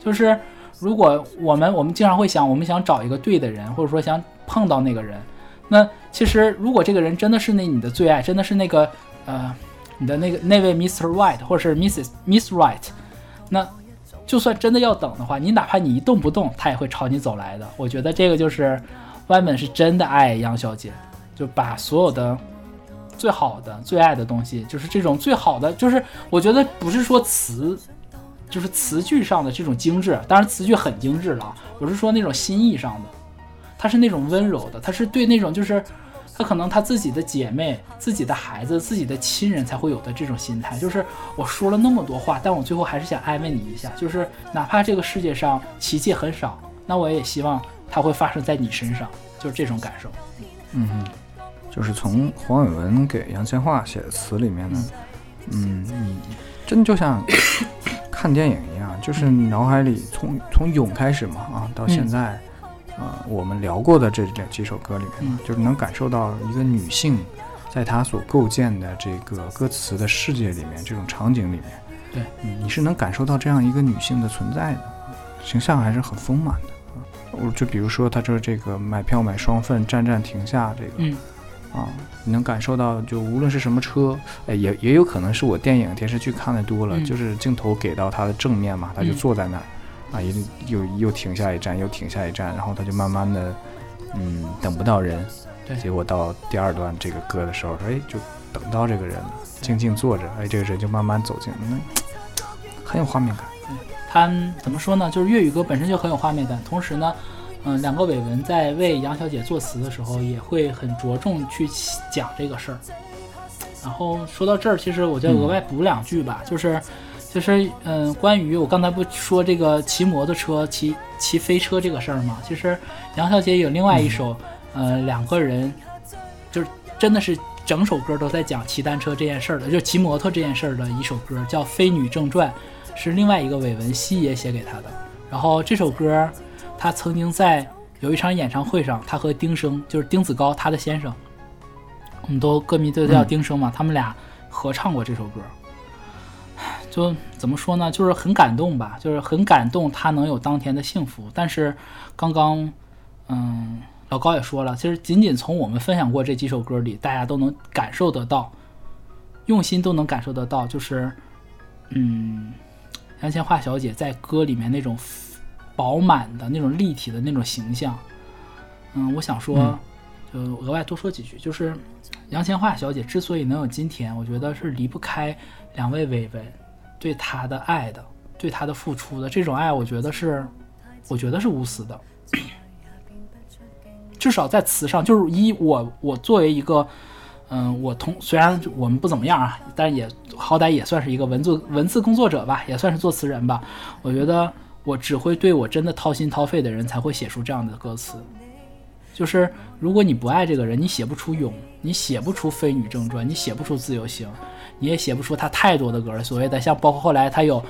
[SPEAKER 1] 就是如果我们我们经常会想，我们想找一个对的人，或者说想碰到那个人，那其实如果这个人真的是那你的最爱，真的是那个呃你的那个那位 Mr. Right 或者是 Mrs. Miss Right，那就算真的要等的话，你哪怕你一动不动，他也会朝你走来的。我觉得这个就是湾本是真的爱杨小姐，就把所有的。最好的、最爱的东西，就是这种最好的，就是我觉得不是说词，就是词句上的这种精致，当然词句很精致了。我是说那种心意上的，他是那种温柔的，他是对那种就是他可能他自己的姐妹、自己的孩子、自己的亲人才会有的这种心态，就是我说了那么多话，但我最后还是想安慰你一下，就是哪怕这个世界上奇迹很少，那我也希望它会发生在你身上，就是这种感受。
[SPEAKER 2] 嗯。就是从黄伟文给杨千嬅写的词里面呢，嗯，你真就像 看电影一样，就是脑海里从从咏开始嘛啊，到现在，呃，我们聊过的这两几首歌里面，就是能感受到一个女性在她所构建的这个歌词的世界里面，这种场景里面，
[SPEAKER 1] 对，
[SPEAKER 2] 嗯，你是能感受到这样一个女性的存在的，形象还是很丰满的啊。我就比如说，他说这个买票买双份，站站停下，这个。啊，你能感受到，就无论是什么车，哎，也也有可能是我电影电视剧看的多了，就是镜头给到他的正面嘛，他就坐在那儿，啊，又又又停下一站，又停下一站，然后他就慢慢的，嗯，等不到人，
[SPEAKER 1] 对，
[SPEAKER 2] 结果到第二段这个歌的时候，哎，就等到这个人了，静静坐着，哎，这个人就慢慢走进，那很有画面感。
[SPEAKER 1] 他怎么说呢？就是粤语歌本身就很有画面感，同时呢。嗯，两个伟文在为杨小姐作词的时候，也会很着重去讲这个事儿。然后说到这儿，其实我就额外补两句吧，就是，就是，嗯，关于我刚才不说这个骑摩托车、骑骑飞车这个事儿嘛？其实杨小姐有另外一首，呃，两个人，就是真的是整首歌都在讲骑单车这件事儿的，就骑摩托这件事儿的一首歌，叫《飞女正传》，是另外一个伟文西爷写给她的。然后这首歌。他曾经在有一场演唱会上，他和丁生，就是丁子高，他的先生，我们都歌迷都叫丁生嘛，他们俩合唱过这首歌。就怎么说呢，就是很感动吧，就是很感动他能有当天的幸福。但是刚刚，嗯，老高也说了，其实仅仅从我们分享过这几首歌里，大家都能感受得到，用心都能感受得到，就是，嗯，杨千嬅小姐在歌里面那种。饱满的那种立体的那种形象，嗯，我想说，就额外多说几句，就是杨千嬅小姐之所以能有今天，我觉得是离不开两位伟人对她的爱的，对她的付出的。这种爱，我觉得是，我觉得是无私的，至少在词上，就是一我我作为一个，嗯，我同虽然我们不怎么样啊，但也好歹也算是一个文字文字工作者吧，也算是作词人吧，我觉得。我只会对我真的掏心掏肺的人才会写出这样的歌词，就是如果你不爱这个人，你写不出勇，你写不出《飞女正传》，你写不出《自由行》，你也写不出他太多的歌。所谓的像包括后来他有，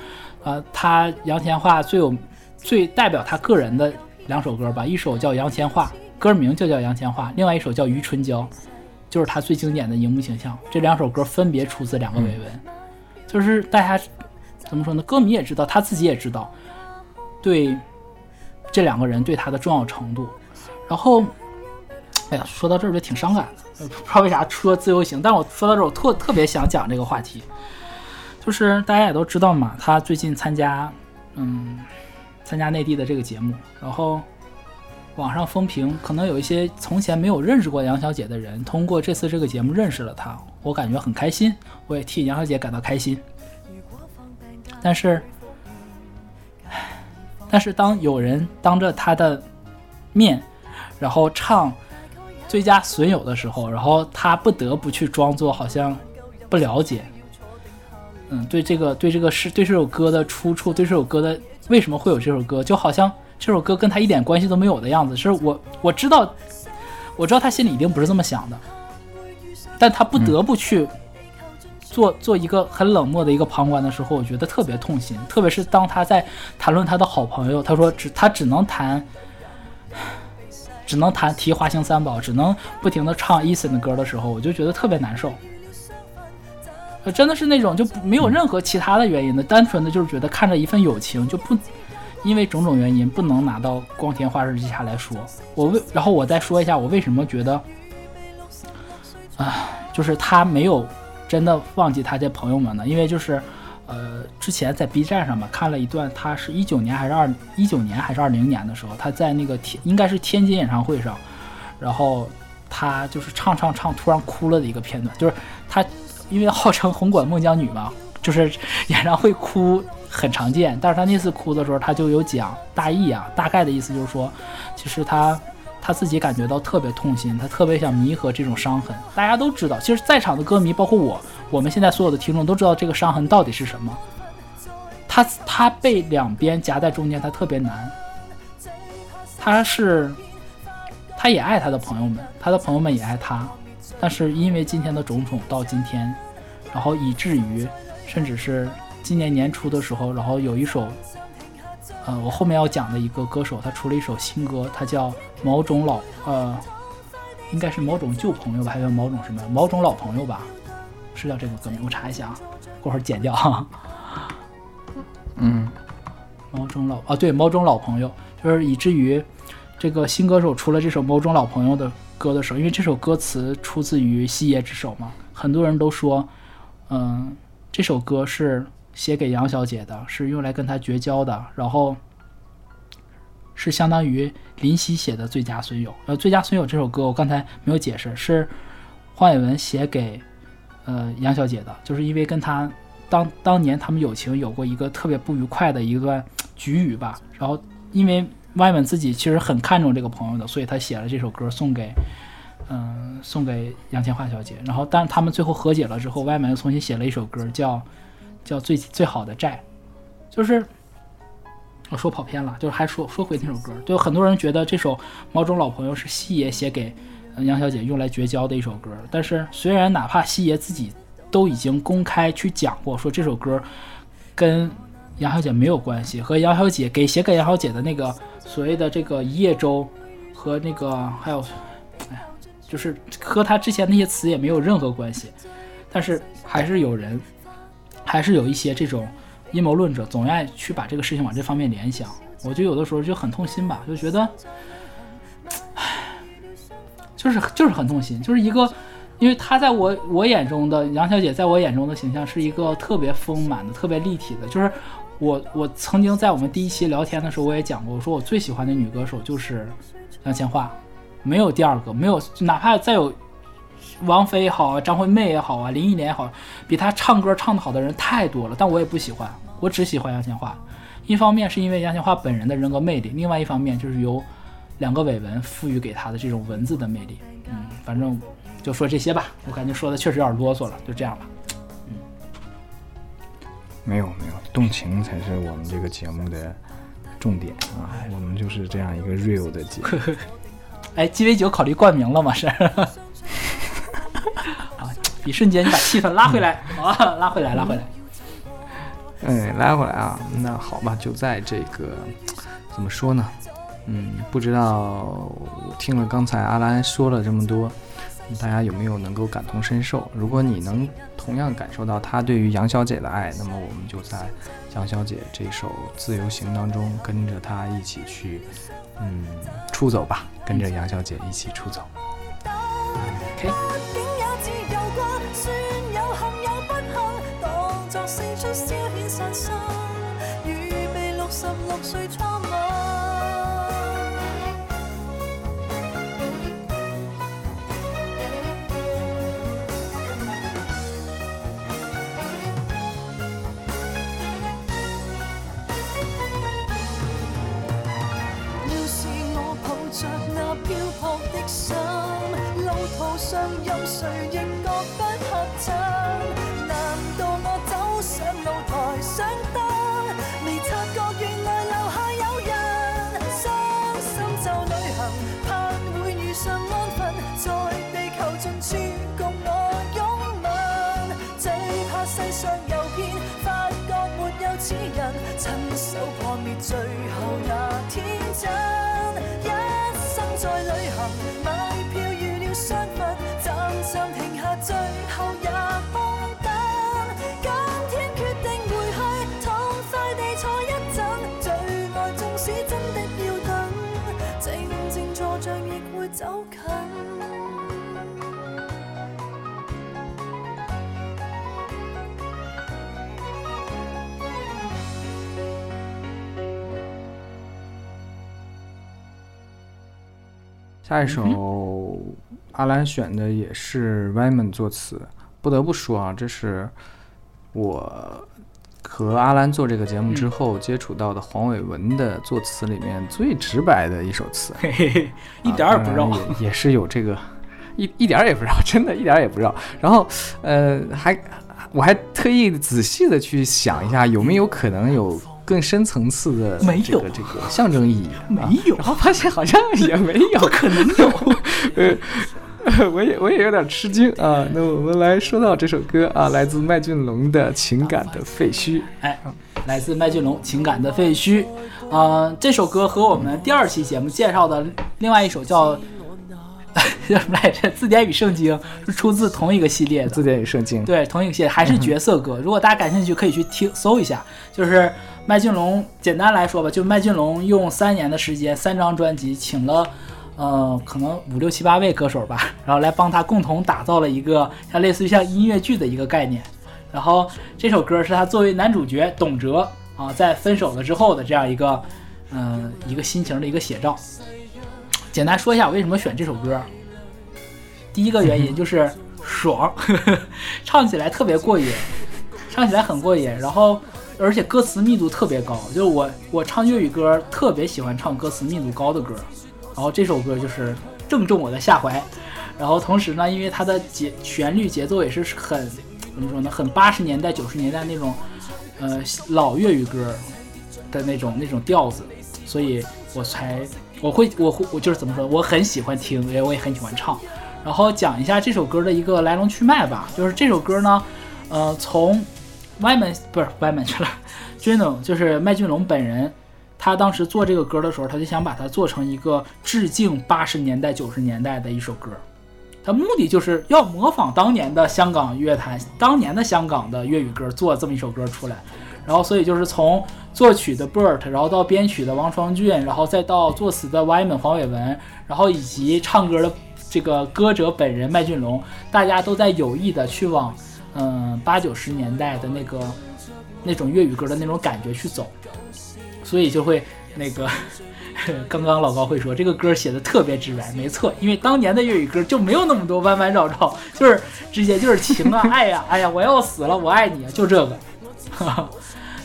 [SPEAKER 1] 呃，他杨千嬅最有最代表他个人的两首歌吧，一首叫《杨千嬅》，歌名就叫杨千嬅；另外一首叫《余春娇》，就是他最经典的荧幕形象。这两首歌分别出自两个维文，就是大家怎么说呢？歌迷也知道，他自己也知道。对这两个人对他的重要程度，然后，哎呀，说到这儿就挺伤感的，不知道为啥说自由行，但我说到这儿，我特特别想讲这个话题，就是大家也都知道嘛，他最近参加，嗯，参加内地的这个节目，然后网上风评，可能有一些从前没有认识过杨小姐的人，通过这次这个节目认识了她，我感觉很开心，我也替杨小姐感到开心，但是。但是当有人当着他的面，然后唱《最佳损友》的时候，然后他不得不去装作好像不了解，嗯，对这个对这个是对这首歌的出处，对这首歌的为什么会有这首歌，就好像这首歌跟他一点关系都没有的样子。是我我知道，我知道他心里一定不是这么想的，但他不得不去。做做一个很冷漠的一个旁观的时候，我觉得特别痛心。特别是当他在谈论他的好朋友，他说只他只能谈只能谈提华星三宝，只能不停的唱 Eason 的歌的时候，我就觉得特别难受。真的是那种就没有任何其他的原因的，单纯的就是觉得看着一份友情就不因为种种原因不能拿到光天化日之下来说。我为然后我再说一下我为什么觉得，啊，就是他没有真的忘记他这朋友们了？因为就是。呃，之前在 B 站上吧看了一段，他是一九年还是二一九年还是二零年的时候，他在那个天应该是天津演唱会上，然后他就是唱唱唱，突然哭了的一个片段。就是他因为号称红馆孟姜女嘛，就是演唱会哭很常见，但是他那次哭的时候，他就有讲大意啊，大概的意思就是说，其实他他自己感觉到特别痛心，他特别想弥合这种伤痕。大家都知道，其实在场的歌迷包括我。我们现在所有的听众都知道这个伤痕到底是什么，他他被两边夹在中间，他特别难。他是，他也爱他的朋友们，他的朋友们也爱他，但是因为今天的种种到今天，然后以至于，甚至是今年年初的时候，然后有一首，呃，我后面要讲的一个歌手，他出了一首新歌，他叫某种老，呃，应该是某种旧朋友吧，还是某种什么，某种老朋友吧。是叫这个歌名，我查一下啊，过会儿剪掉哈。
[SPEAKER 2] 嗯，
[SPEAKER 1] 某种老啊，对，某种老朋友，就是以至于这个新歌手出了这首某种老朋友的歌的时候，因为这首歌词出自于西野之手嘛，很多人都说，嗯，这首歌是写给杨小姐的，是用来跟她绝交的，然后是相当于林夕写的《最佳损友》。呃，《最佳损友》这首歌我刚才没有解释，是黄伟文写给。呃，杨小姐的，就是因为跟他当当年他们友情有过一个特别不愉快的一段局语吧，然后因为外文自己其实很看重这个朋友的，所以他写了这首歌送给，嗯，送给杨千嬅小姐。然后，但他们最后和解了之后，外文又重新写了一首歌，叫叫最最好的债，就是我说跑偏了，就是还说说回那首歌，就很多人觉得这首毛种老朋友是西爷写给。杨小姐用来绝交的一首歌，但是虽然哪怕西爷自己都已经公开去讲过，说这首歌跟杨小姐没有关系，和杨小姐给写给杨小姐的那个所谓的这个一叶舟和那个还有，哎呀，就是和他之前那些词也没有任何关系，但是还是有人，还是有一些这种阴谋论者总爱去把这个事情往这方面联想，我就有的时候就很痛心吧，就觉得。唉就是就是很痛心，就是一个，因为她在我我眼中的杨小姐，在我眼中的形象是一个特别丰满的、特别立体的。就是我我曾经在我们第一期聊天的时候，我也讲过，我说我最喜欢的女歌手就是杨千嬅，没有第二个，没有，哪怕再有王菲也好啊，张惠妹也好啊，林忆莲也好，比她唱歌唱得好的人太多了，但我也不喜欢，我只喜欢杨千嬅。一方面是因为杨千嬅本人的人格魅力，另外一方面就是由。两个伟文赋予给她的这种文字的魅力，嗯，反正就说这些吧。我感觉说的确实有点啰嗦了，就这样吧。嗯，
[SPEAKER 2] 没有没有，动情才是我们这个节目的重点啊。我们就是这样一个 real 的节目。
[SPEAKER 1] 哎，鸡尾酒考虑冠名了吗？是。啊，一瞬间你把气氛拉回来，啊，拉回来，拉回来。
[SPEAKER 2] 哎，拉回来啊。那好吧，就在这个怎么说呢？嗯，不知道听了刚才阿兰说了这么多，大家有没有能够感同身受？如果你能同样感受到他对于杨小姐的爱，那么我们就在杨小姐这首《自由行》当中跟着她一起去，嗯，出走吧，跟着杨小姐一起出走。
[SPEAKER 3] 胜出消遣散心，预备六十六岁初吻。要是我抱着那漂泊的心，路途上有谁亦觉不合衬。最后那天真，
[SPEAKER 2] 下一首阿兰选的也是 Wyman 作词，不得不说啊，这是我和阿兰做这个节目之后接触到的黄伟文的作词里面最直白的一首词，
[SPEAKER 1] 嘿嘿嘿，一点儿也不绕。
[SPEAKER 2] 啊也也是有这个一一点儿也不绕，真的一点儿也不绕。然后呃，还我还特意仔细的去想一下，有没有可能有更深层次的
[SPEAKER 1] 没有
[SPEAKER 2] 这个这个象征意义？
[SPEAKER 1] 没
[SPEAKER 2] 啊
[SPEAKER 1] 有
[SPEAKER 2] 然后发现好像也没有，
[SPEAKER 1] 不可能有。
[SPEAKER 2] 呃，我也我也有点吃惊啊。那我们来说到这首歌啊，来自麦浚龙的《情感的废墟》。
[SPEAKER 1] 哎，来自麦浚龙《情感的废墟》。嗯、这首歌和我们第二期节目介绍的另外一首叫叫什么来着，《字典与圣经》是出自同一个系列的。
[SPEAKER 2] 字典与圣经。
[SPEAKER 1] 对，同一个系列还是角色歌。如果大家感兴趣，可以去听搜一下。就是麦浚龙，简单来说吧，就麦浚龙用三年的时间，三张专辑，请了呃可能五六七八位歌手吧，然后来帮他共同打造了一个像类似于像音乐剧的一个概念。然后这首歌是他作为男主角董哲啊，在分手了之后的这样一个嗯、呃一个心情的一个写照。简单说一下我为什么选这首歌。第一个原因就是爽，唱起来特别过瘾，唱起来很过瘾，然后而且歌词密度特别高，就是我我唱粤语歌特别喜欢唱歌词密度高的歌，然后这首歌就是正中我的下怀，然后同时呢，因为它的节旋律节奏也是很怎么说呢，很八十年代九十年代那种呃老粤语歌的那种那种调子，所以我才我会我会我就是怎么说，我很喜欢听，也我也很喜欢唱。然后讲一下这首歌的一个来龙去脉吧，就是这首歌呢，呃，从 Wyman 不是 Wyman 去了 j u n o 就是麦浚龙本人，他当时做这个歌的时候，他就想把它做成一个致敬八十年代九十年代的一首歌，他目的就是要模仿当年的香港乐坛，当年的香港的粤语歌，做这么一首歌出来。然后，所以就是从作曲的 Bert，然后到编曲的王双俊，然后再到作词的 Wyman 黄伟文，然后以及唱歌的这个歌者本人麦浚龙，大家都在有意的去往嗯八九十年代的那个那种粤语歌的那种感觉去走，所以就会那个 刚刚老高会说这个歌写的特别直白，没错，因为当年的粤语歌就没有那么多弯弯绕绕，就是直接就是情啊 爱呀、哎呀我要死了我爱你，就这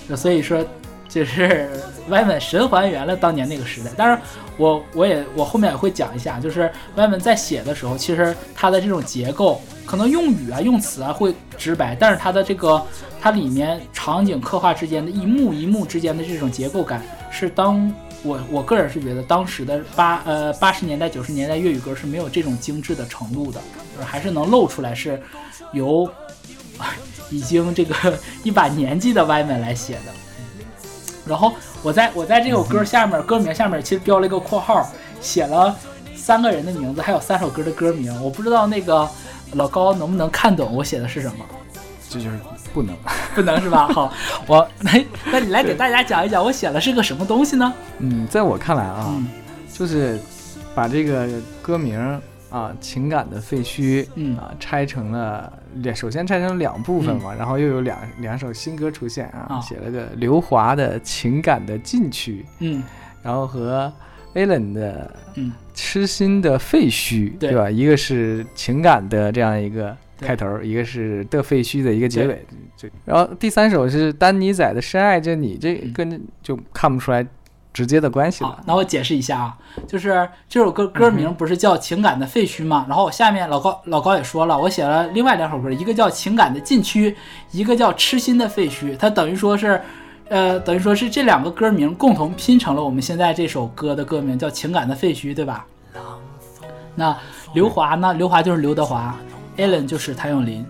[SPEAKER 1] 个，所以说。就是歪门神还原了当年那个时代，当然我我也我后面也会讲一下，就是歪门在写的时候，其实它的这种结构，可能用语啊用词啊会直白，但是它的这个它里面场景刻画之间的一幕一幕之间的这种结构感，是当我我个人是觉得当时的八呃八十年代九十年代粤语歌是没有这种精致的程度的，还是能露出来是由已经这个 一把年纪的歪门来写的。然后我在我在这首歌下面歌名下面其实标了一个括号，写了三个人的名字，还有三首歌的歌名。我不知道那个老高能不能看懂我写的是什么？
[SPEAKER 2] 这就是不能。
[SPEAKER 1] 不能是吧？好，我来，那你来给大家讲一讲我写的是个什么东西呢？
[SPEAKER 2] 嗯，在我看来啊，
[SPEAKER 1] 嗯
[SPEAKER 2] 就是把这个歌名啊，情感的废墟，
[SPEAKER 1] 嗯
[SPEAKER 2] 啊，拆成了两，首先拆成两部分嘛，然后又有两两首新歌出现啊，
[SPEAKER 1] 啊。
[SPEAKER 2] 写了个刘华的情感的禁区，
[SPEAKER 1] 嗯。
[SPEAKER 2] 然后和 Alan 的
[SPEAKER 1] 嗯。
[SPEAKER 2] 痴心的废墟，
[SPEAKER 1] 对。
[SPEAKER 2] 吧？一个是情感的这样一个开头，一个是的废墟的一个结尾，这然后第三首是丹尼仔的深爱着你，这
[SPEAKER 1] 嗯。
[SPEAKER 2] 跟就看不出来直接的关系
[SPEAKER 1] 好
[SPEAKER 2] 了，。
[SPEAKER 1] 那我解释一下啊，就是这首歌歌
[SPEAKER 2] 嗯
[SPEAKER 1] 名不是叫《情感的废墟》吗？然后我下面老高老高也说了，我写了另外两首歌，一个叫《情感的禁区》，一个叫《痴心的废墟》。它等于说是，呃，等于说是这两个歌名共同拼成了我们现在这首歌的歌名，叫《情感的废墟》，对吧？那刘华呢？刘华就是刘德华，Allen 就是谭咏麟。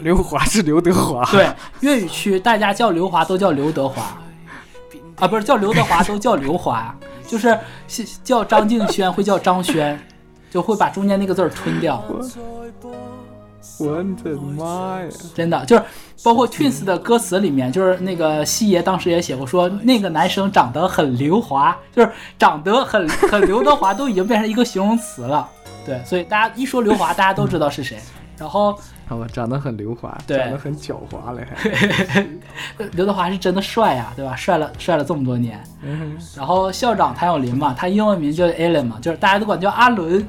[SPEAKER 2] 刘华是刘德华，
[SPEAKER 1] 对，粤语区大家叫刘华都叫刘德华，啊，不是叫刘德华都叫刘华，就是是叫张敬轩会叫张轩，就会把中间那个字儿吞掉，
[SPEAKER 2] 我的妈呀！
[SPEAKER 1] 真的就是包括 Twins 的歌词里面，就是那个西爷当时也写过说那个男生长得很刘华，就是长得很很刘德华都已经变成一个形容词了，对，所以大家一说刘华，大家都知道是谁。然后
[SPEAKER 2] 哦，长得很刘
[SPEAKER 1] 华，
[SPEAKER 2] 长得很狡猾嘞，还。
[SPEAKER 1] 刘德华是真的帅呀、对吧？帅了帅了这么多年。
[SPEAKER 2] 嗯
[SPEAKER 1] 然后校长谭咏麟嘛，他英文名叫 Alan 嘛，就是大家都管叫阿伦。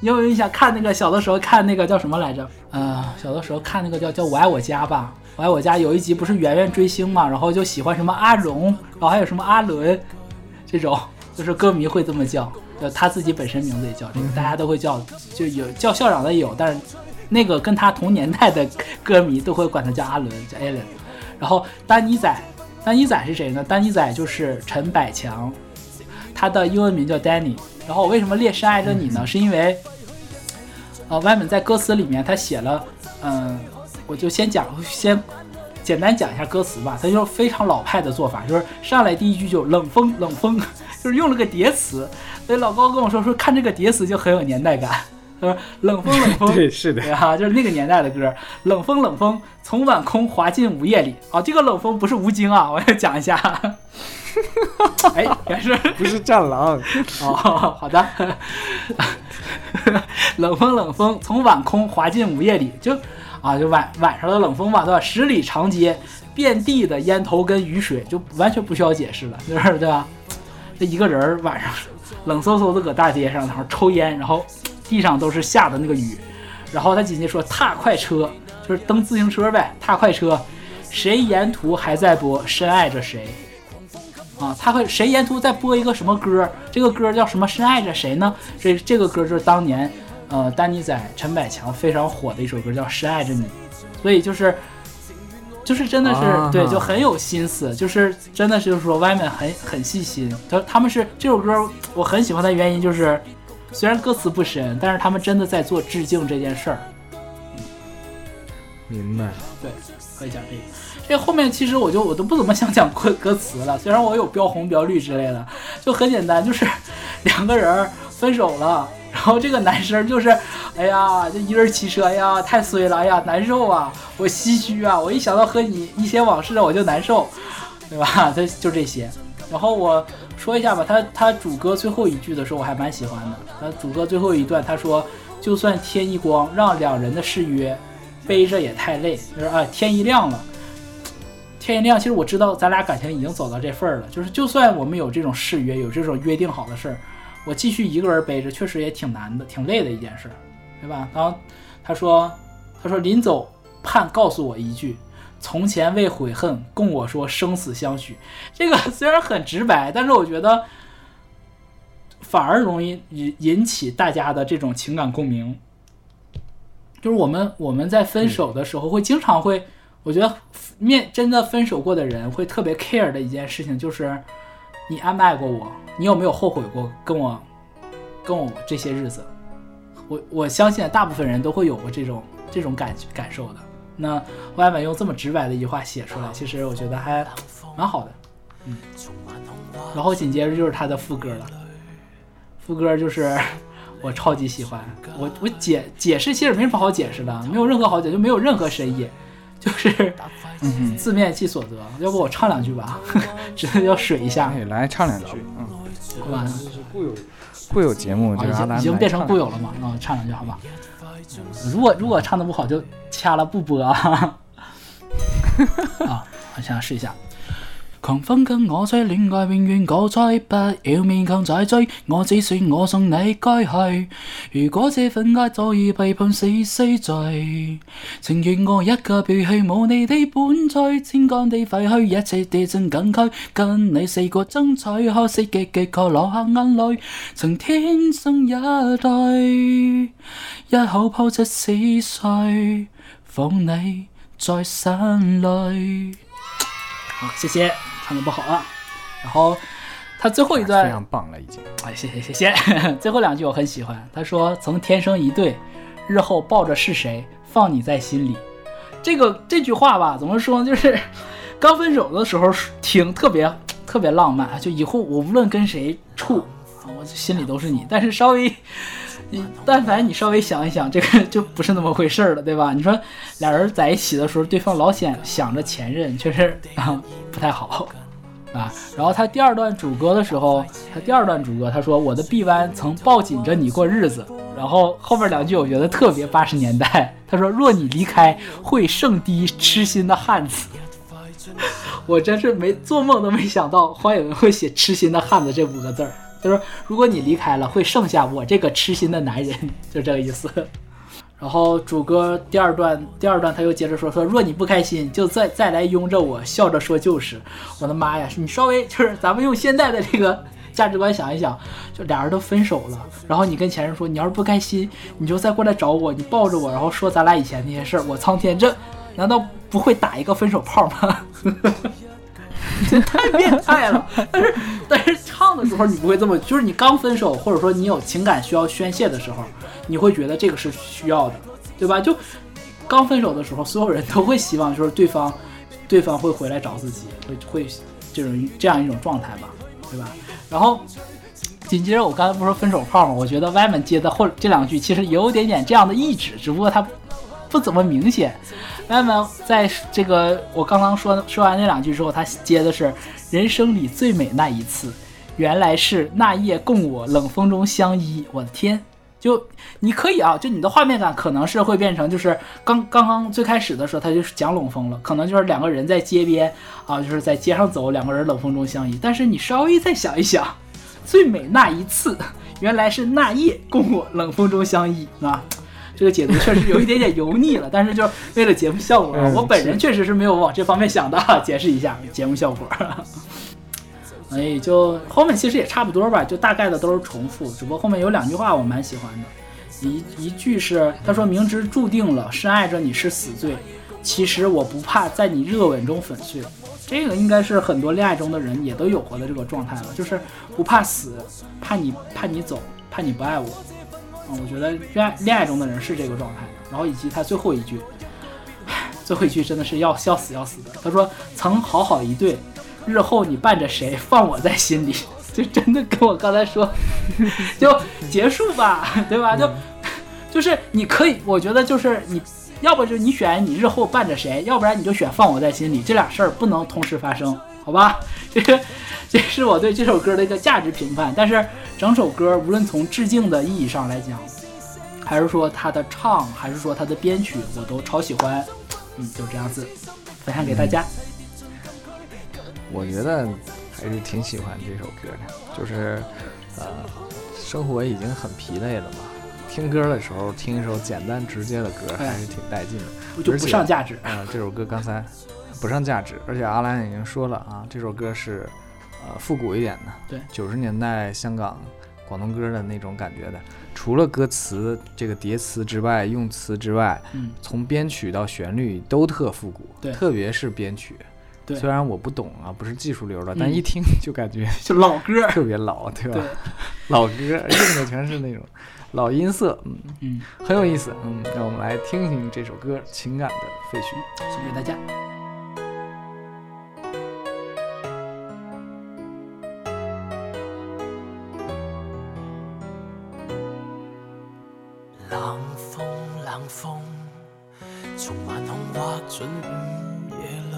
[SPEAKER 1] 因为你想看那个小的时候看那个叫什么来着？呃，小的时候看那个叫叫《我爱我家》吧，《我爱我家》有一集不是圆圆追星嘛，然后就喜欢什么阿荣，然后还有什么阿伦，这种就是歌迷会这么叫，就他自己本身名字也叫这个，大家都会叫，就有叫校长的也有，但是那个跟他同年代的歌迷都会管他叫阿伦，叫 Allen。然后丹尼仔，丹尼仔是谁呢？丹尼仔就是陈百强，他的英文名叫 Danny。然后我为什么列《深爱着你》呢？是因为，呃，外面在歌词里面他写了，嗯、我就先讲，先简单讲一下歌词吧。他就是非常老派的做法，就是上来第一句就冷风冷风，就是用了个叠词。所以老高跟我说说看这个叠词就很有年代感。他说冷风冷风，
[SPEAKER 2] 对，是的
[SPEAKER 1] 对，啊，就是那个年代的歌，冷风冷风从晚空滑进午夜里。啊，这个冷风不是吴京啊，我要讲一下。哎，也是
[SPEAKER 2] 不是战狼，
[SPEAKER 1] 哦，好的。冷风冷风从晚空滑进午夜里，就啊，就晚晚上的冷风嘛，对吧？十里长街，遍地的烟头跟雨水，就完全不需要解释了，就是对吧？这一个人儿晚上冷飕飕的搁大街上，然后抽烟，然后地上都是下的那个雨，然后他紧接着说踏快车，就是蹬自行车呗，踏快车，谁沿途还在播深爱着谁。啊，他会谁沿途在播一个什么歌？这个歌叫什么？深爱着谁呢？这这个歌就是当年，呃，丹尼仔、陈百强非常火的一首歌，叫《深爱着你》。所以就是，就是真的是、
[SPEAKER 2] 啊
[SPEAKER 1] 对，就很有心思，就是真的是就是说外面很很细心。他他们是这首歌我很喜欢的原因就是，虽然歌词不深，但是他们真的在做致敬这件事儿。
[SPEAKER 2] 明白。
[SPEAKER 1] 对，可以讲这个。这后面其实我就我都不怎么想讲歌歌词了，虽然我有标红标绿之类的，就很简单，就是两个人分手了，然后这个男生就是，哎呀，这一人骑车，哎呀，太衰了，哎呀，难受啊，我唏嘘啊，我一想到和你一些往事我就难受，对吧？这就这些。然后我说一下吧，他他主歌最后一句的时候我还蛮喜欢的，他主歌最后一段他说，就算天一光，让两人的誓约背着也太累，就是啊，天一亮了。天一亮，其实我知道咱俩感情已经走到这份儿了，就是就算我们有这种誓约，有这种约定好的事儿，我继续一个人背着，确实也挺难的，挺累的一件事，对吧？然后他说，他说临走盼告诉我一句，从前未悔恨，共我说生死相许。这个 虽然很直白，但是我觉得反而容易引引起大家的这种情感共鸣。就是我们我们在分手的时候会经常会，我觉得面真的分手过的人会特别 care 的一件事情就是，你爱不爱过我？你有没有后悔过跟我跟我这些日子？我我相信大部分人都会有过这种这种感感受的。那外面用这么直白的一句话写出来，其实我觉得还蛮好的。嗯，然后紧接着就是他的副歌了，副歌就是我超级喜欢，我我解解释其实没什么好解释的，没有任何好解，就没有任何深意，就是
[SPEAKER 2] 嗯
[SPEAKER 1] 字面即所得。要不我唱两句吧，只能要水一下
[SPEAKER 2] 来唱两句，嗯，
[SPEAKER 1] 好吧？
[SPEAKER 2] 固有固有节目，
[SPEAKER 1] 啊，
[SPEAKER 2] 就是阿兰
[SPEAKER 1] 已经已经变成固有了嘛，那我唱两句好吧？如果如果唱的不好就掐了不播啊！啊，我想试一下。狂風跟我吹，戀愛永遠我追，不要勉強再追。我只說我送你該去。如果這份愛早已被判死死罪，情願我一個別去，冇你的伴隨，千干地廢墟，一切地震緊區，跟你試過爭取，可惜結局卻落下眼淚。曾天生一對，一口拋出死碎，放你在心里。好，謝謝，唱的不好啊。然后他最后一段
[SPEAKER 2] 非常棒了，已经。
[SPEAKER 1] 哎，谢谢谢谢。最后两句我很喜欢，他说：“曾天生一对，日后抱着是谁，放你在心里。”这个这句话吧，怎么说呢？就是 刚分手的时候听特别特别浪漫，就以后我无论跟谁处，啊我心里都是你。但是稍微你但凡你稍微想一想，这个就不是那么回事儿了，对吧？你说俩人在一起的时候，对方老想想着前任，确实啊不太好。啊。然后他第二段主歌的时候，他第二段主歌他说：“我的臂弯曾抱紧着你过日子。”然后后面两句我觉得特别八十年代，他说：“若你离开，会剩低痴心的汉子。”我真是没做梦都没想到黄伟文会写“痴心的汉子”这五个字儿。他说：“如果你离开了，会剩下我这个痴心的男人。”就这个意思。然后主歌第二段，第二段他又接着说：“说若你不开心，就再再来拥着我，笑着说就是。”我的妈呀！你稍微 就是咱们用现在的这个价值观想一想，就俩人都分手了，然后你跟前任说你要是不开心，你就再过来找我，你抱着我，然后说咱俩以前那些事儿。我苍天，这难道不会打一个分手炮吗？这 太变态了！但 是但是唱的时候你不会这么，就是你刚分手，或者说你有情感需要宣泄的时候，你会觉得这个是需要的，对吧？就刚分手的时候，所有人都会希望就是对方 对方会回来找自己，会会这种这样一种状态吧，对吧？然后紧接着我刚才不是说分手炮吗？我觉得歪门接的后这两句其实也有点点这样的意志，只不过它不怎么明显。歪门在这个我刚刚说说完那两句之后，他接的是人生里最美那一次，原来是那夜共我冷风中相依。我的天！就你可以啊，就你的画面感可能是会变成，就是刚刚刚最开始的时候，他就是讲冷风了，可能就是两个人在街边啊，就是在街上走，两个人冷风中相依。但是你稍微再想一想，最美那一次，原来是那夜共我冷风中相依啊。这个解读确实有一点点油腻了，但是就为了节目效果，我本人确实是没有往这方面想的。解释一下节目效果，所以就后面其实也差不多吧，就大概的都是重复，只不过后面有两句话我蛮喜欢的，一一句是他说明知注定了深爱着你是死罪，其实我不怕在你热吻中粉碎。这个应该是很多恋爱中的人也都有过的这个状态了，就是不怕死，怕你怕你走，怕你不爱我。嗯，我觉得恋爱恋爱中的人是这个状态，然后以及他最后一句，最后一句真的是要笑死要死的。他说：“曾好好一对，日后你伴着谁，放我在心里。”就真的跟我刚才说，就结束吧，对吧？就 就是你可以，我觉得就是你要不就是你选你日后伴着谁，要不然你就选放我在心里。这俩事儿不能同时发生，好吧？这个这是我对这首歌的一个价值评判。但是整首歌无论从致敬的意义上来讲，还是说他的唱，还是说他的编曲，我都超喜欢。嗯，就这样子分享给大家。
[SPEAKER 2] 我觉得还是挺喜欢这首歌的，就是呃，生活已经很疲累了嘛，听歌的时候听一首简单直接的歌还是挺带劲的，
[SPEAKER 1] 不就不上价值。
[SPEAKER 2] 啊、这首歌刚才不上价值，而且阿兰已经说了啊，这首歌是呃复古一点的，
[SPEAKER 1] 对，
[SPEAKER 2] 九十年代香港广东歌的那种感觉的。除了歌词这个叠词之外，用词之外，
[SPEAKER 1] 嗯，
[SPEAKER 2] 从编曲到旋律都特复古，
[SPEAKER 1] 对
[SPEAKER 2] 特别是编曲。
[SPEAKER 1] 对
[SPEAKER 2] 虽然我不懂啊，不是技术流的，
[SPEAKER 1] 嗯
[SPEAKER 2] 但一听就感觉
[SPEAKER 1] 就老歌。
[SPEAKER 2] 特别老，对吧？
[SPEAKER 1] 对，
[SPEAKER 2] 老歌用的全是那种老音色，嗯，
[SPEAKER 1] 嗯，
[SPEAKER 2] 很有意思。嗯，让我们来听听这首歌《情感的废墟》。
[SPEAKER 1] 送给大家。
[SPEAKER 4] 午夜里，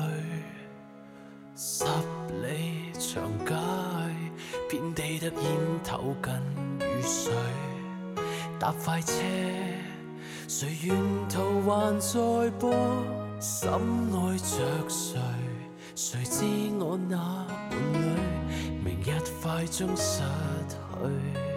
[SPEAKER 4] 十里長街，遍地得煙透近雨水。搭快車，誰沿途還在播，心愛着誰？誰知我那伴侶，明日快将失去。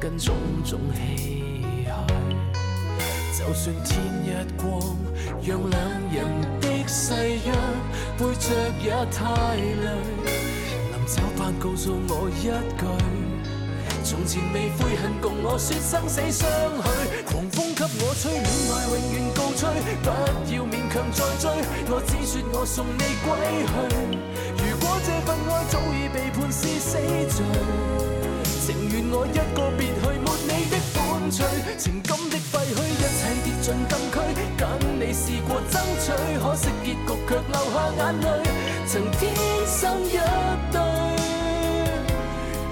[SPEAKER 4] 跟種種唏噓。就算天一光，讓兩人的誓約背着也太累。臨走吧，告訴我一句。從前未悔恨，共我說生死相許。狂風給我吹，戀愛永遠告吹，不要勉強再追。我只說我送你歸去。如果這份愛早已被判是死罪，情願我一個，的伴隨。情感的廢墟，一切跌進禁區。跟你試過爭取，可惜結局卻流下眼淚。曾天生
[SPEAKER 3] 一對，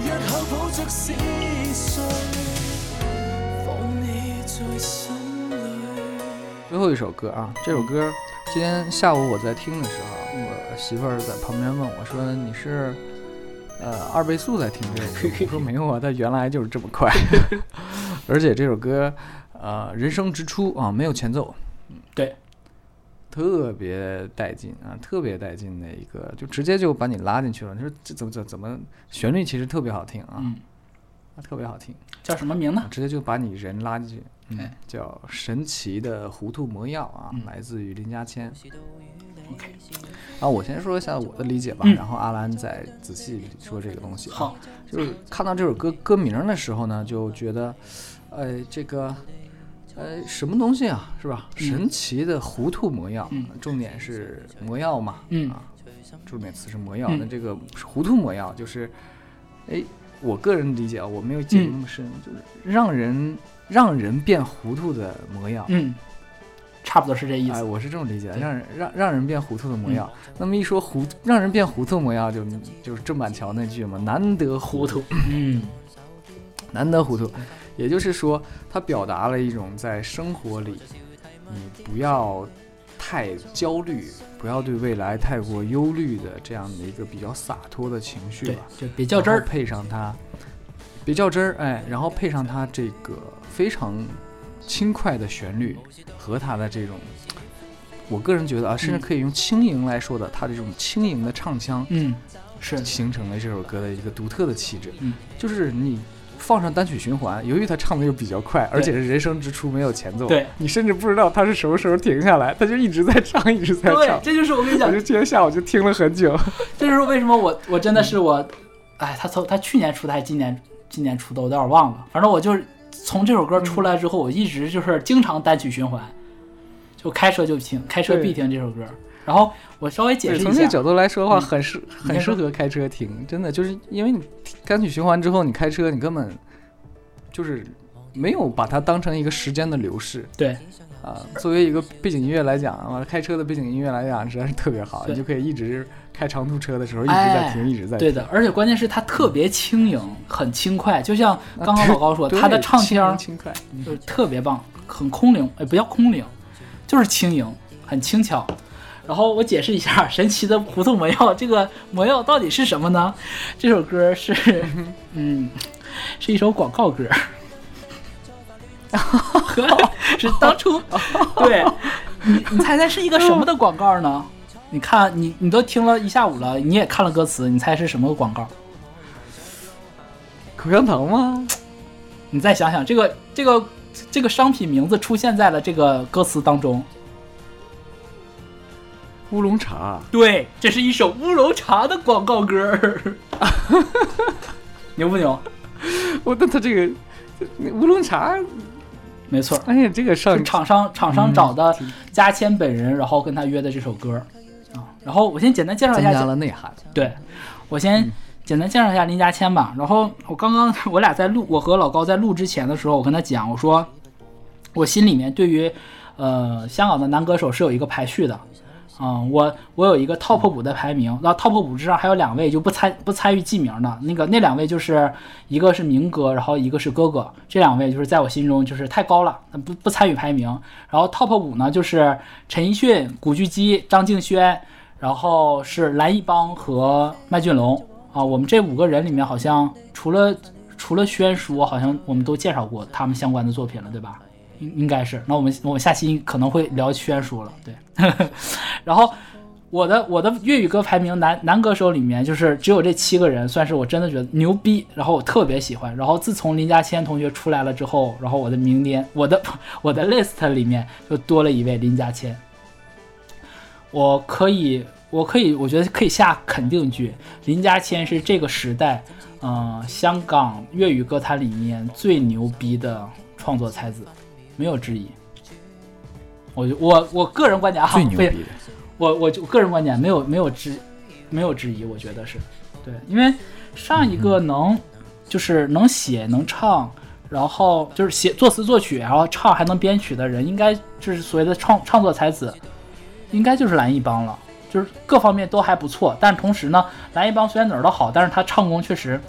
[SPEAKER 3] 日後抱着思緒，放你在心裏。
[SPEAKER 2] 最后一首歌啊，这首歌今天下午我在听的时候，我媳妇儿在旁边问我说：“你是呃二倍速在听这首歌？”我说：“没有啊，它原来就是这么快。”而且这首歌呃人生之初啊没有前奏，
[SPEAKER 1] 对，
[SPEAKER 2] 特别带劲啊，特别带劲的一个，就直接就把你拉进去了。你说这怎么怎么怎么旋律其实特别好听啊，
[SPEAKER 1] 嗯，
[SPEAKER 2] 啊特别好听。
[SPEAKER 1] 叫什么名呢？
[SPEAKER 2] 直接就把你人拉进去，嗯
[SPEAKER 1] 哎，
[SPEAKER 2] 叫神奇的糊涂魔药啊，
[SPEAKER 1] 嗯
[SPEAKER 2] 来自于林家谦。
[SPEAKER 1] OK
[SPEAKER 2] 啊，我先说一下我的理解吧，
[SPEAKER 1] 嗯
[SPEAKER 2] 然后阿兰再仔细说这个东西。啊
[SPEAKER 1] 好，
[SPEAKER 2] 就是看到这首歌歌名的时候呢，就觉得，呃，这个，呃，什么东西啊，是吧？
[SPEAKER 1] 嗯。
[SPEAKER 2] 神奇的糊涂魔药，
[SPEAKER 1] 嗯。
[SPEAKER 2] 重点是魔药嘛，
[SPEAKER 1] 嗯。
[SPEAKER 2] 啊，重点词是魔药。
[SPEAKER 1] 嗯。
[SPEAKER 2] 那这个糊涂魔药就是，哎，我个人理解啊，我没有解读那么深，就是让人让人变糊涂的魔药。
[SPEAKER 1] 嗯，差不多是这意思。
[SPEAKER 2] 哎，
[SPEAKER 1] 思。
[SPEAKER 2] 我是这么理解的，让人让让人变糊涂的魔药。那么一说糊，让人变糊涂魔药就就是郑板桥那句嘛，难得
[SPEAKER 1] 糊涂，嗯。
[SPEAKER 2] 难得糊涂，也就是说，它表达了一种在生活里，你不要太焦虑，不要对未来太过忧虑的这样的一个比较洒脱的情绪吧。，
[SPEAKER 1] 就别较真儿。
[SPEAKER 2] 配上它，别较真儿，哎，然后配上它这个非常轻快的旋律和它的这种，我个人觉得啊，甚至
[SPEAKER 1] 嗯
[SPEAKER 2] 可以用轻盈来说的，它这种轻盈的唱腔，
[SPEAKER 1] 嗯，是，
[SPEAKER 2] 形成了这首歌的一个独特的气质。
[SPEAKER 1] 嗯，
[SPEAKER 2] 就是你放上单曲循环，由于他唱的又比较快，而且是人声直出没有前奏，
[SPEAKER 1] 对
[SPEAKER 2] 你甚至不知道他是什么时候停下来，他就一直在唱，一直在唱
[SPEAKER 1] 对
[SPEAKER 2] 唱，。
[SPEAKER 1] 这就是我跟你讲
[SPEAKER 2] 我就，今天下午就听了很久。
[SPEAKER 1] 这就是为什么我我真的是我，哎，他从他去年出的还是今年今年出的，我有点忘了。反正我就是从这首歌出来之后，我一直就是经常单曲循环，就开车就听，开车必听这首歌。然后我稍微解，释一下，
[SPEAKER 2] 从这个角度来说的话，
[SPEAKER 1] 嗯
[SPEAKER 2] 很适很适合开车听，真的就是因为你单曲循环之后，你开车你根本就是没有把它当成一个时间的流逝
[SPEAKER 1] 对
[SPEAKER 2] 啊。作为一个背景音乐来讲啊，开车的背景音乐来讲实在是特别好，你就可以一直开长途车的时候一直在听，
[SPEAKER 1] 哎
[SPEAKER 2] 一直在听。
[SPEAKER 1] 对的，而且关键是它特别轻盈，很轻快，就像刚刚老高说，
[SPEAKER 2] 对
[SPEAKER 1] 他的唱
[SPEAKER 2] 轻
[SPEAKER 1] 腔
[SPEAKER 2] 轻快，
[SPEAKER 1] 就是特别棒，很空灵，哎，不叫空灵，就是轻盈，很轻巧。然后我解释一下，神奇的糊涂魔药，这个魔药到底是什么呢？这首歌是，嗯，是一首广告歌 是当初，对你，你猜猜是一个什么的广告呢？你看，你你都听了一下午了，你也看了歌词，你猜是什么广告？
[SPEAKER 2] 口香糖吗？
[SPEAKER 1] 你再想想，这个这个这个商品名字出现在了这个歌词当中。
[SPEAKER 2] 乌龙茶，
[SPEAKER 1] 对，这是一首乌龙茶的广告歌儿，牛不牛？
[SPEAKER 2] 我那他这个乌龙茶，
[SPEAKER 1] 没错，
[SPEAKER 2] 哎呀，这个上
[SPEAKER 1] 是厂商厂商找的加谦本人，然后跟他约的这首歌儿啊。然后我先简单介绍一下
[SPEAKER 2] 增加，了内涵。
[SPEAKER 1] 对我先简单介绍一下林家谦吧。然后我刚刚我俩在录，我和老高在录之前的时候，我跟他讲，我说我心里面对于呃香港的男歌手是有一个排序的。嗯，我我有一个 top 五的排名，那 top 五之上还有两位就不参不参与记名的，那个那两位就是一个是明哥，然后一个是哥哥，这两位就是在我心中就是太高了，不不参与排名。然后 top 五呢就是陈奕迅、古巨基、张敬轩，然后是蓝奕邦和麦浚龙啊。我们这五个人里面好像除了除了轩叔，好像我们都介绍过他们相关的作品了，对吧？应应该是。那我们我们下期可能会聊轩叔了，对。然后我的我的粤语歌排名男男歌手里面，就是只有这七个人，算是我真的觉得牛逼，然后我特别喜欢。然后自从林家谦同学出来了之后，然后我的名单我的我的 list 里面就多了一位林家谦。我可以我可以我觉得可以下肯定句，林家谦是这个时代，呃，香港粤语歌坛里面最牛逼的创作才子，没有之一。我就我我个人观点哈，非
[SPEAKER 2] 最牛逼的，
[SPEAKER 1] 我我就个人观点没有没有之没有质疑，我觉得是对，因为上一个能、就是能写能唱，然后就是写作词作曲，然后唱还能编曲的人，应该就是所谓的创创作才子，应该就是蓝一帮了。就是各方面都还不错。但同时呢，蓝一帮虽然哪儿都好，但是他唱功确实，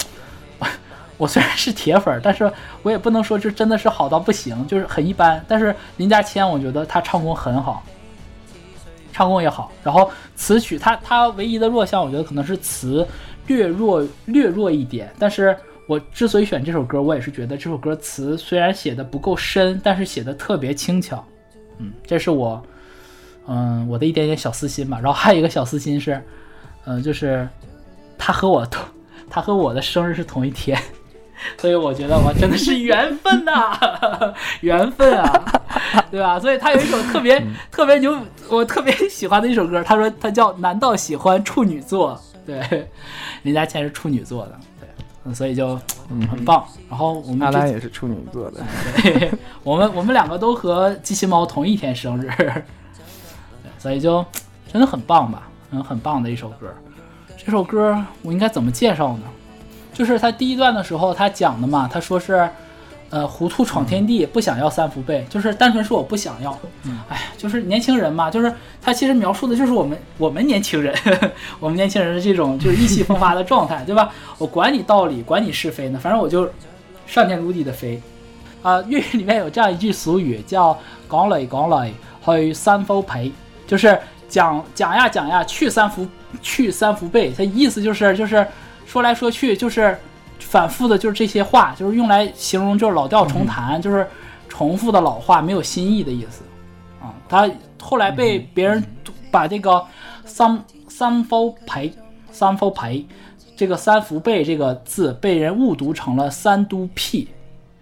[SPEAKER 1] 我虽然是铁粉，但是我也不能说这真的是好到不行，就是很一般。但是林家谦，我觉得他唱功很好，唱功也好。然后词曲，他他唯一的弱项，我觉得可能是词略弱略弱一点。但是我之所以选这首歌，我也是觉得这首歌词虽然写的不够深，但是写的特别轻巧。嗯，这是我，嗯，我的一点点小私心吧。然后还有一个小私心是，嗯，就是他和我同，他和我的生日是同一天，所以我觉得我真的是缘分呐、缘分啊，对吧？所以他有一首特别特别牛，我特别喜欢的一首歌，他说他叫《难道喜欢处女座》，对，林嘉倩是处女座的，对，嗯所以就很棒。然后我们
[SPEAKER 2] 阿
[SPEAKER 1] 这
[SPEAKER 2] 兰也是处女座的，
[SPEAKER 1] 对，我们我们两个都和机器猫同一天生日，对，所以就真的很棒吧，嗯，很棒的一首歌。这首歌我应该怎么介绍呢？就是他第一段的时候他讲的嘛，他说是，呃，糊涂闯天地，不想要三福被，就是单纯说我不想要。哎呀，就是年轻人嘛，就是他其实描述的就是我们我们年轻人，我们年轻人的这种就是意气风发的状态，对吧？我管你道理，管你是非呢，反正我就上天入地的飞。啊、粤语里面有这样一句俗语，叫“講嚟講嚟去三伏被”，就是讲讲呀讲呀去三福去三福被，它意思就是就是说来说去就是反复的，就是这些话，就是用来形容就是老调重弹，就是重复的老话，没有新意的意思。啊，他后来被别人把这个三三伏被三伏被这个三福贝这个字被人误读成了三都屁，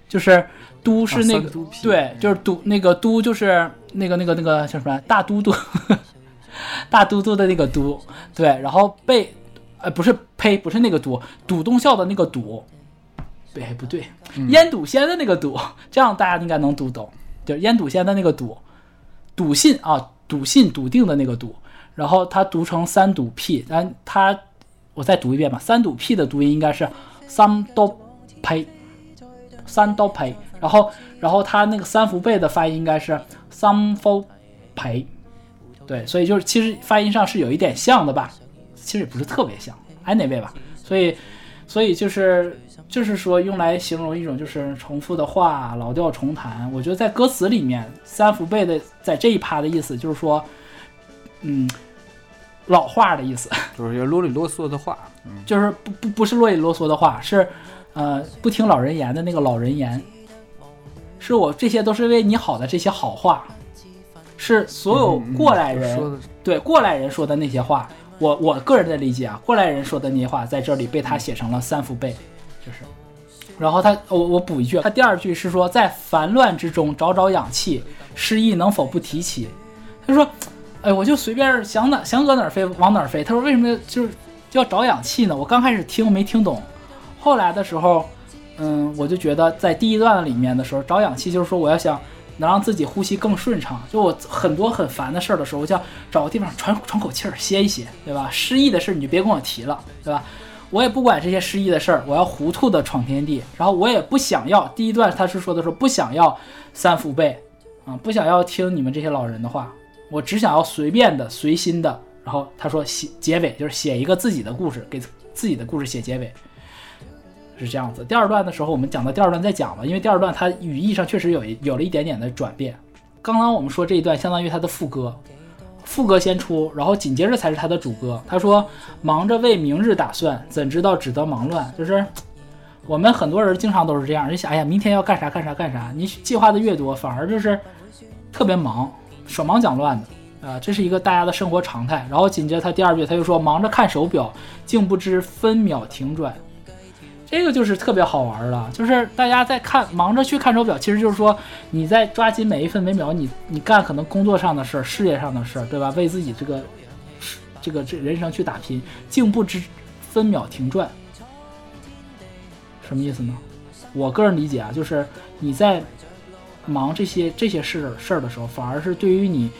[SPEAKER 1] 就是都是那个、对，就是都那个都就是那个那个那个叫什么大都督，大都督的那个都，对，然后被呃不是呸不是那个都，赌东校的那个赌，对不对，烟赌仙的那个赌，这样大家应该能读懂，就是烟赌仙的那个赌，笃信啊，笃信笃定的那个笃，然后它读成三笃屁，但它我再读一遍吧，三笃屁的读音应该是三都呸，三都呸，然后然后它那个三伏贝的发音应该是三伏培，对，所以就是其实发音上是有一点像的吧，其实也不是特别像，anyway 吧，所以所以就是就是说用来形容一种就是重复的话，老调重弹。我觉得在歌词里面，三福贝的在这一趴的意思就是说，嗯，老话的意思，
[SPEAKER 2] 就是有啰里啰嗦的话。
[SPEAKER 1] 就是不不不是啰里啰嗦的话，是呃不听老人言的那个老人言，是我这些都是为你好的这些好话，是所有过来人、对过来人说的那些话，我我个人的理解啊，过来人说的那些话在这里被他写成了三伏被，就是。然后他，我我补一句，他第二句是说，在烦乱之中找找氧气，失意能否不提起？他说，哎，我就随便想哪想搁哪飞往哪飞。他说为什么就是就要找氧气呢？我刚开始听没听懂，后来的时候，嗯，我就觉得在第一段里面的时候找氧气，就是说我要想能让自己呼吸更顺畅。就我很多很烦的事儿的时候，我想找个地方喘喘口气儿，歇一歇，对吧？失意的事儿你就别跟我提了，对吧？我也不管这些失意的事儿，我要糊涂的闯天地。然后我也不想要第一段他是说的说不想要三伏被啊，不想要听你们这些老人的话，我只想要随便的、随心的。然后他说写结尾就是写一个自己的故事，给自己的故事写结尾，是这样子。第二段的时候我们讲到第二段再讲吧，因为第二段它语义上确实有有了一点点的转变。刚刚我们说这一段相当于它的副歌，副歌先出，然后紧接着才是他的主歌。他说：“忙着为明日打算，怎知道只得忙乱。”就是我们很多人经常都是这样，就想：“哎呀，明天要干啥干啥干啥。”你计划的越多，反而就是特别忙，手忙脚乱的。啊，这是一个大家的生活常态。然后紧接着他第二句他就说：“忙着看手表，竟不知分秒停转。”这个就是特别好玩了，就是大家在看忙着去看手表，其实就是说你在抓紧每一分每秒，你你干可能工作上的事儿、事业上的事儿，对吧？为自己这个这个这人生去打拼，竟不知分秒停转，什么意思呢？我个人理解啊，就是你在忙这些这些事事儿的时候，反而是对于你，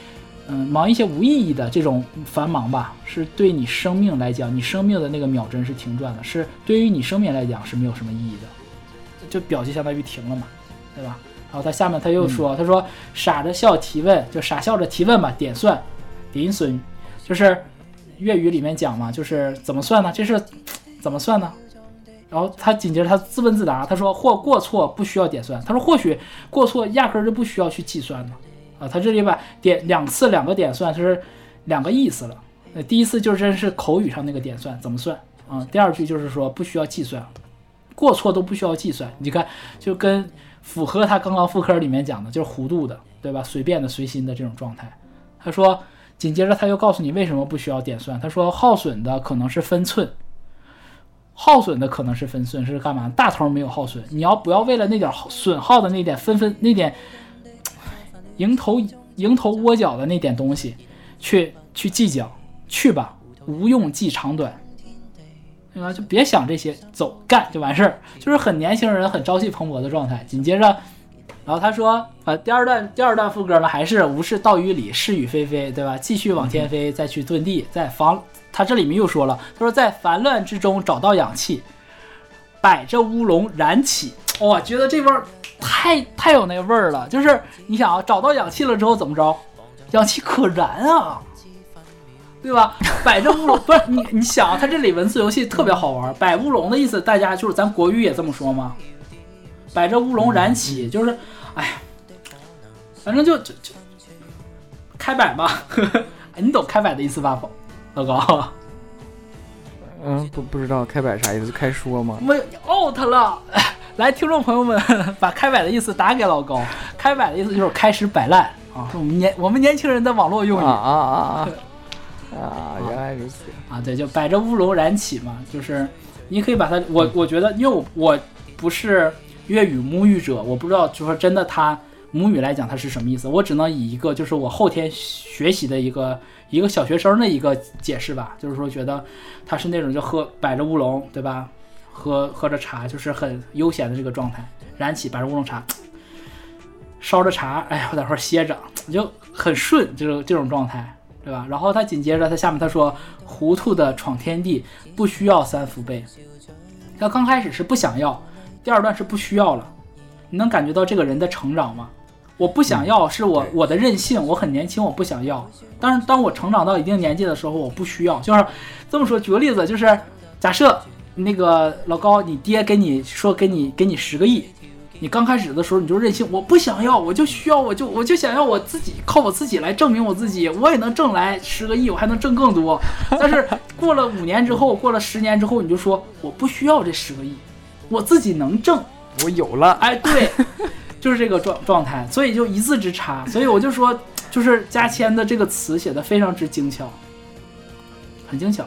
[SPEAKER 1] 嗯，忙一些无意义的这种繁忙吧，是对你生命来讲，你生命的那个秒针是停转的，是对于你生命来讲是没有什么意义的，就表就相当于停了嘛，对吧？然后他下面他又说，他说傻着笑提问，就傻笑着提问吧，点算，点损，就是粤语里面讲嘛，就是怎么算呢？这是怎么算呢？然后他紧接着他自问自答，他说或过错不需要点算，他说或许过错压根儿就不需要去计算呢。啊，他这里把点两次两个点算是两个意思了。呃，第一次就真是口语上那个点算怎么算啊？第二句就是说不需要计算，过错都不需要计算。你看，就跟符合他刚刚副科里面讲的，就是弧度的，对吧？随便的、随心的这种状态。他说，紧接着他又告诉你为什么不需要点算。他说，耗损的可能是分寸，耗损的可能是分寸是干嘛？大头没有耗损，你要不要为了那点损耗的那点分分那点蝇头蝇头窝角的那点东西去去计较？去吧，无用计长短，对吧？就别想这些，走干就完事儿，就是很年轻人很朝气蓬勃的状态。紧接着，然后他说，呃，第二段第二段副歌呢，还是无视道与理，是与非非，对吧？继续往天飞，再去遁地，在防他这里面又说了，他说在烦乱之中找到氧气，摆着乌龙燃起，哇，觉得这味儿太太有那味儿了。就是你想啊，找到氧气了之后怎么着？氧气可燃啊！对吧？摆着乌龙 不是你，你想啊，它这里文字游戏特别好玩。摆乌龙的意思，大家就是咱国语也这么说吗？摆着乌龙燃起，就是，哎，反正就就就开摆吧。你懂开摆的意思吧，老高？
[SPEAKER 2] 嗯，不不知道开摆啥意思？开说吗？
[SPEAKER 1] 没 out 了。来，听众朋友们，把开摆的意思打给老高。开摆的意思就是开始摆烂啊，我们年我们年轻人的网络用语
[SPEAKER 2] 啊啊 啊！啊，原来如此
[SPEAKER 1] 啊！对，就摆着乌龙燃起嘛，就是你可以把它，我我觉得，因为我我不是粤语母语者，我不知道，就说真的，它母语来讲它是什么意思，我只能以一个就是我后天学习的一个一个小学生的一个解释吧，就是说觉得它是那种就喝摆着乌龙，对吧？喝喝着茶，就是很悠闲的这个状态，燃起白日乌龙茶，烧着茶，哎呀，我在会儿歇着，就很顺，就是这种状态。对吧？然后他紧接着他下面他说：“糊涂的闯天地，不需要三伏背。”他刚开始是不想要，第二段是不需要了。你能感觉到这个人的成长吗？我不想要是我我的任性，我很年轻，我不想要。但是当我成长到一定年纪的时候，我不需要。就是这么说，举个例子，就是假设那个老高，你爹给你说给你给你十个亿。你刚开始的时候你就任性，我不想要，我就需要，我就我就想要我自己靠我自己来证明我自己，我也能挣来十个亿，我还能挣更多。但是过了五年之后，过了十年之后，你就说我不需要这十个亿，我自己能挣，
[SPEAKER 2] 我有了。
[SPEAKER 1] 哎，对，就是这个状状态，所以就一字之差。所以我就说，就是加签的这个词写的非常之精巧，很精巧。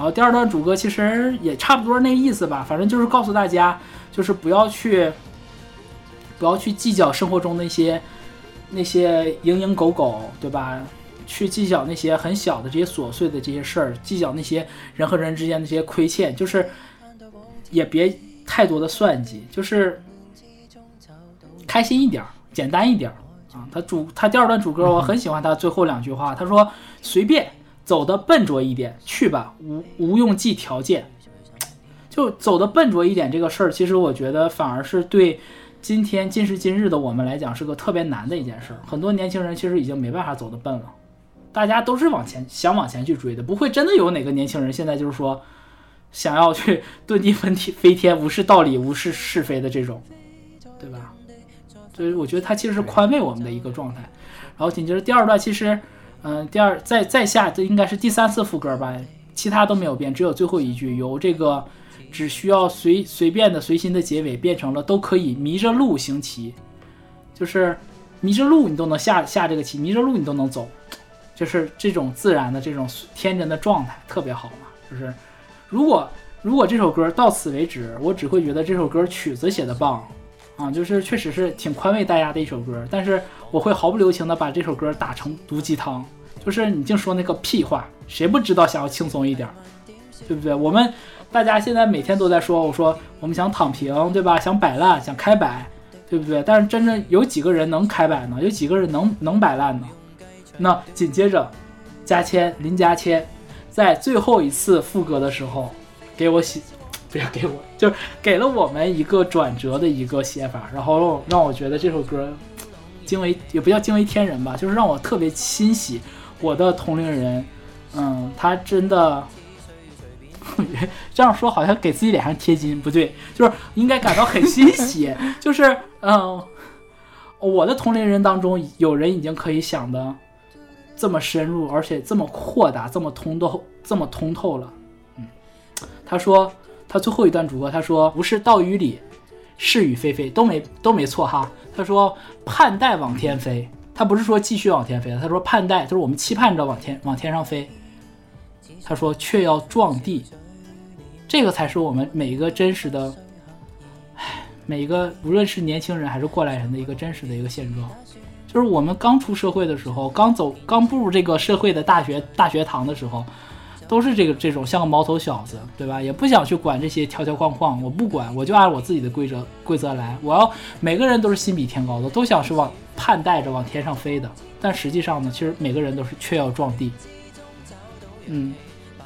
[SPEAKER 1] 然后第二段主歌其实也差不多那意思吧，反正就是告诉大家。就是不要去，不要去计较生活中那些那些蝇营狗苟，对吧？去计较那些很小的这些琐碎的这些事儿，计较那些人和人之间的这些亏欠，就是也别太多的算计，就是开心一点，简单一点啊。他主他第二段主歌我很喜欢他最后两句话，他说：“随便走的笨拙一点，去吧，无无用计条件。”就走的笨拙一点，这个事儿，其实我觉得反而是对今天今时今日的我们来讲是个特别难的一件事儿。很多年轻人其实已经没办法走得笨了，大家都是往前想往前去追的，不会真的有哪个年轻人现在就是说想要去遁地飞天、飞天无视道理、无视是非的这种，对吧？所以我觉得他其实是宽慰我们的一个状态。然后紧接着第二段，其实，嗯，第二再再下这应该是第三次副歌吧，其他都没有变，只有最后一句由这个。只需要随随便的随心的结尾变成了都可以迷着路行棋，就是迷着路你都能下下这个棋，迷着路你都能走，就是这种自然的这种天真的状态特别好嘛。就是如果如果这首歌到此为止，我只会觉得这首歌曲子写的棒啊，就是确实是挺宽慰大家的一首歌。但是我会毫不留情的把这首歌打成毒鸡汤，就是你净说那个屁话，谁不知道想要轻松一点，对不对？我们。大家现在每天都在说，我说我们想躺平，对吧？想摆烂，想开摆，对不对？但是真正有几个人能开摆呢？有几个人能能摆烂呢？那紧接着，加签林加签，在最后一次副歌的时候，给我写，不要给我，就是给了我们一个转折的一个写法，然后让我觉得这首歌惊为也不叫惊为天人吧，就是让我特别欣喜，我的同龄人。嗯，他真的这样说好像给自己脸上贴金，不对，就是应该感到很欣喜。就是嗯，我的同龄人当中有人已经可以想的这么深入，而且这么扩大，这么通透，这么通透了。嗯，他说他最后一段主歌，他说不是道与理，是与非非都没都没错哈。他说盼待往天飞，他不是说继续往天飞，他说盼待就是我们期盼着往天往天上飞。他说却要撞地，这个才是我们每一个真实的，唉，每一个无论是年轻人还是过来人的一个真实的一个现状。就是我们刚出社会的时候，刚走刚步入这个社会的大学大学堂的时候，都是这个这种像个毛头小子，对吧？也不想去管这些条条框框，我不管，我就按我自己的规则规则来。我要每个人都是心比天高的，都想是往盼带着往天上飞的。但实际上呢，其实每个人都是却要撞地。嗯，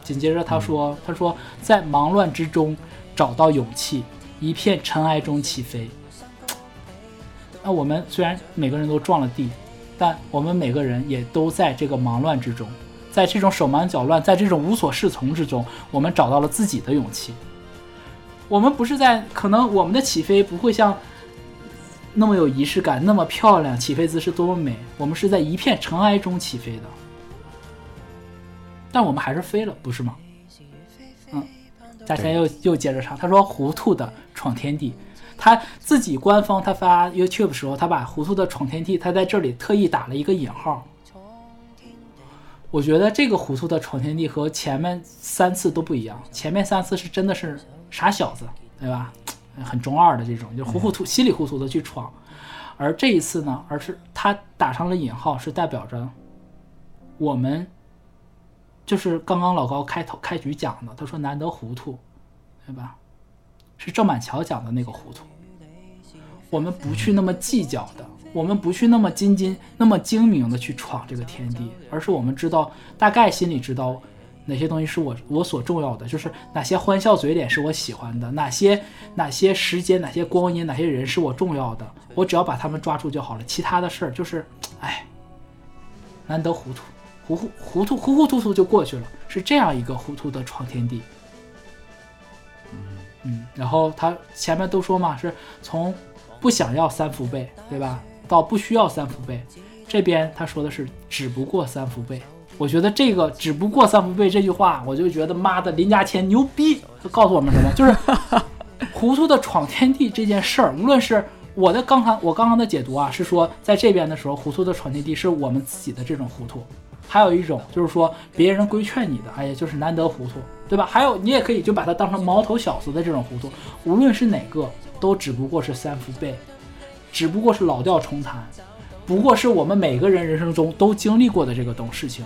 [SPEAKER 1] 紧接着他说：“他说在忙乱之中找到勇气，一片尘埃中起飞。”那我们虽然每个人都撞了地，但我们每个人也都在这个忙乱之中，在这种手忙脚乱，在这种无所适从之中，我们找到了自己的勇气。我们不是在可能我们的起飞不会像那么有仪式感，那么漂亮，起飞姿势多么美，我们是在一片尘埃中起飞的。但我们还是飞了，不是吗？嗯，嘉谦又又接着唱，他说：“糊涂的闯天地。”他自己官方他发 YouTube 的时候，他把“糊涂的闯天地”他在这里特意打了一个引号。我觉得这个“糊涂的闯天地”和前面三次都不一样，前面三次是真的是傻小子，对吧？很中二的这种，就糊糊涂、稀里糊涂的去闯。而这一次呢，而是他打上了引号，是代表着我们。就是刚刚老高开头开局讲的，他说难得糊涂，对吧？是郑板桥讲的那个糊涂。我们不去那么计较的，我们不去那么精精那么精明的去闯这个天地，而是我们知道大概心里知道哪些东西是我我所重要的，就是哪些欢笑嘴脸是我喜欢的，哪些哪些时间哪些光阴哪些人是我重要的，我只要把他们抓住就好了，其他的事儿就是，哎，难得糊涂。糊糊糊涂糊糊涂涂就过去了，是这样一个糊涂的闯天地。嗯，然后他前面都说嘛，是从不想要三伏背，对吧？到不需要三伏背，这边他说的是只不过三伏背。我觉得这个只不过三伏背这句话，我就觉得妈的林家谦牛逼，他告诉我们什么？就是 糊涂的闯天地这件事儿，无论是我的刚刚我刚刚的解读啊，是说在这边的时候，糊涂的闯天地是我们自己的这种糊涂。还有一种就是说别人规劝你的，哎呀，就是难得糊涂，对吧？还有你也可以就把它当成毛头小子的这种糊涂，无论是哪个，都只不过是三伏背，只不过是老调重弹，不过是我们每个人人生中都经历过的这个东事情，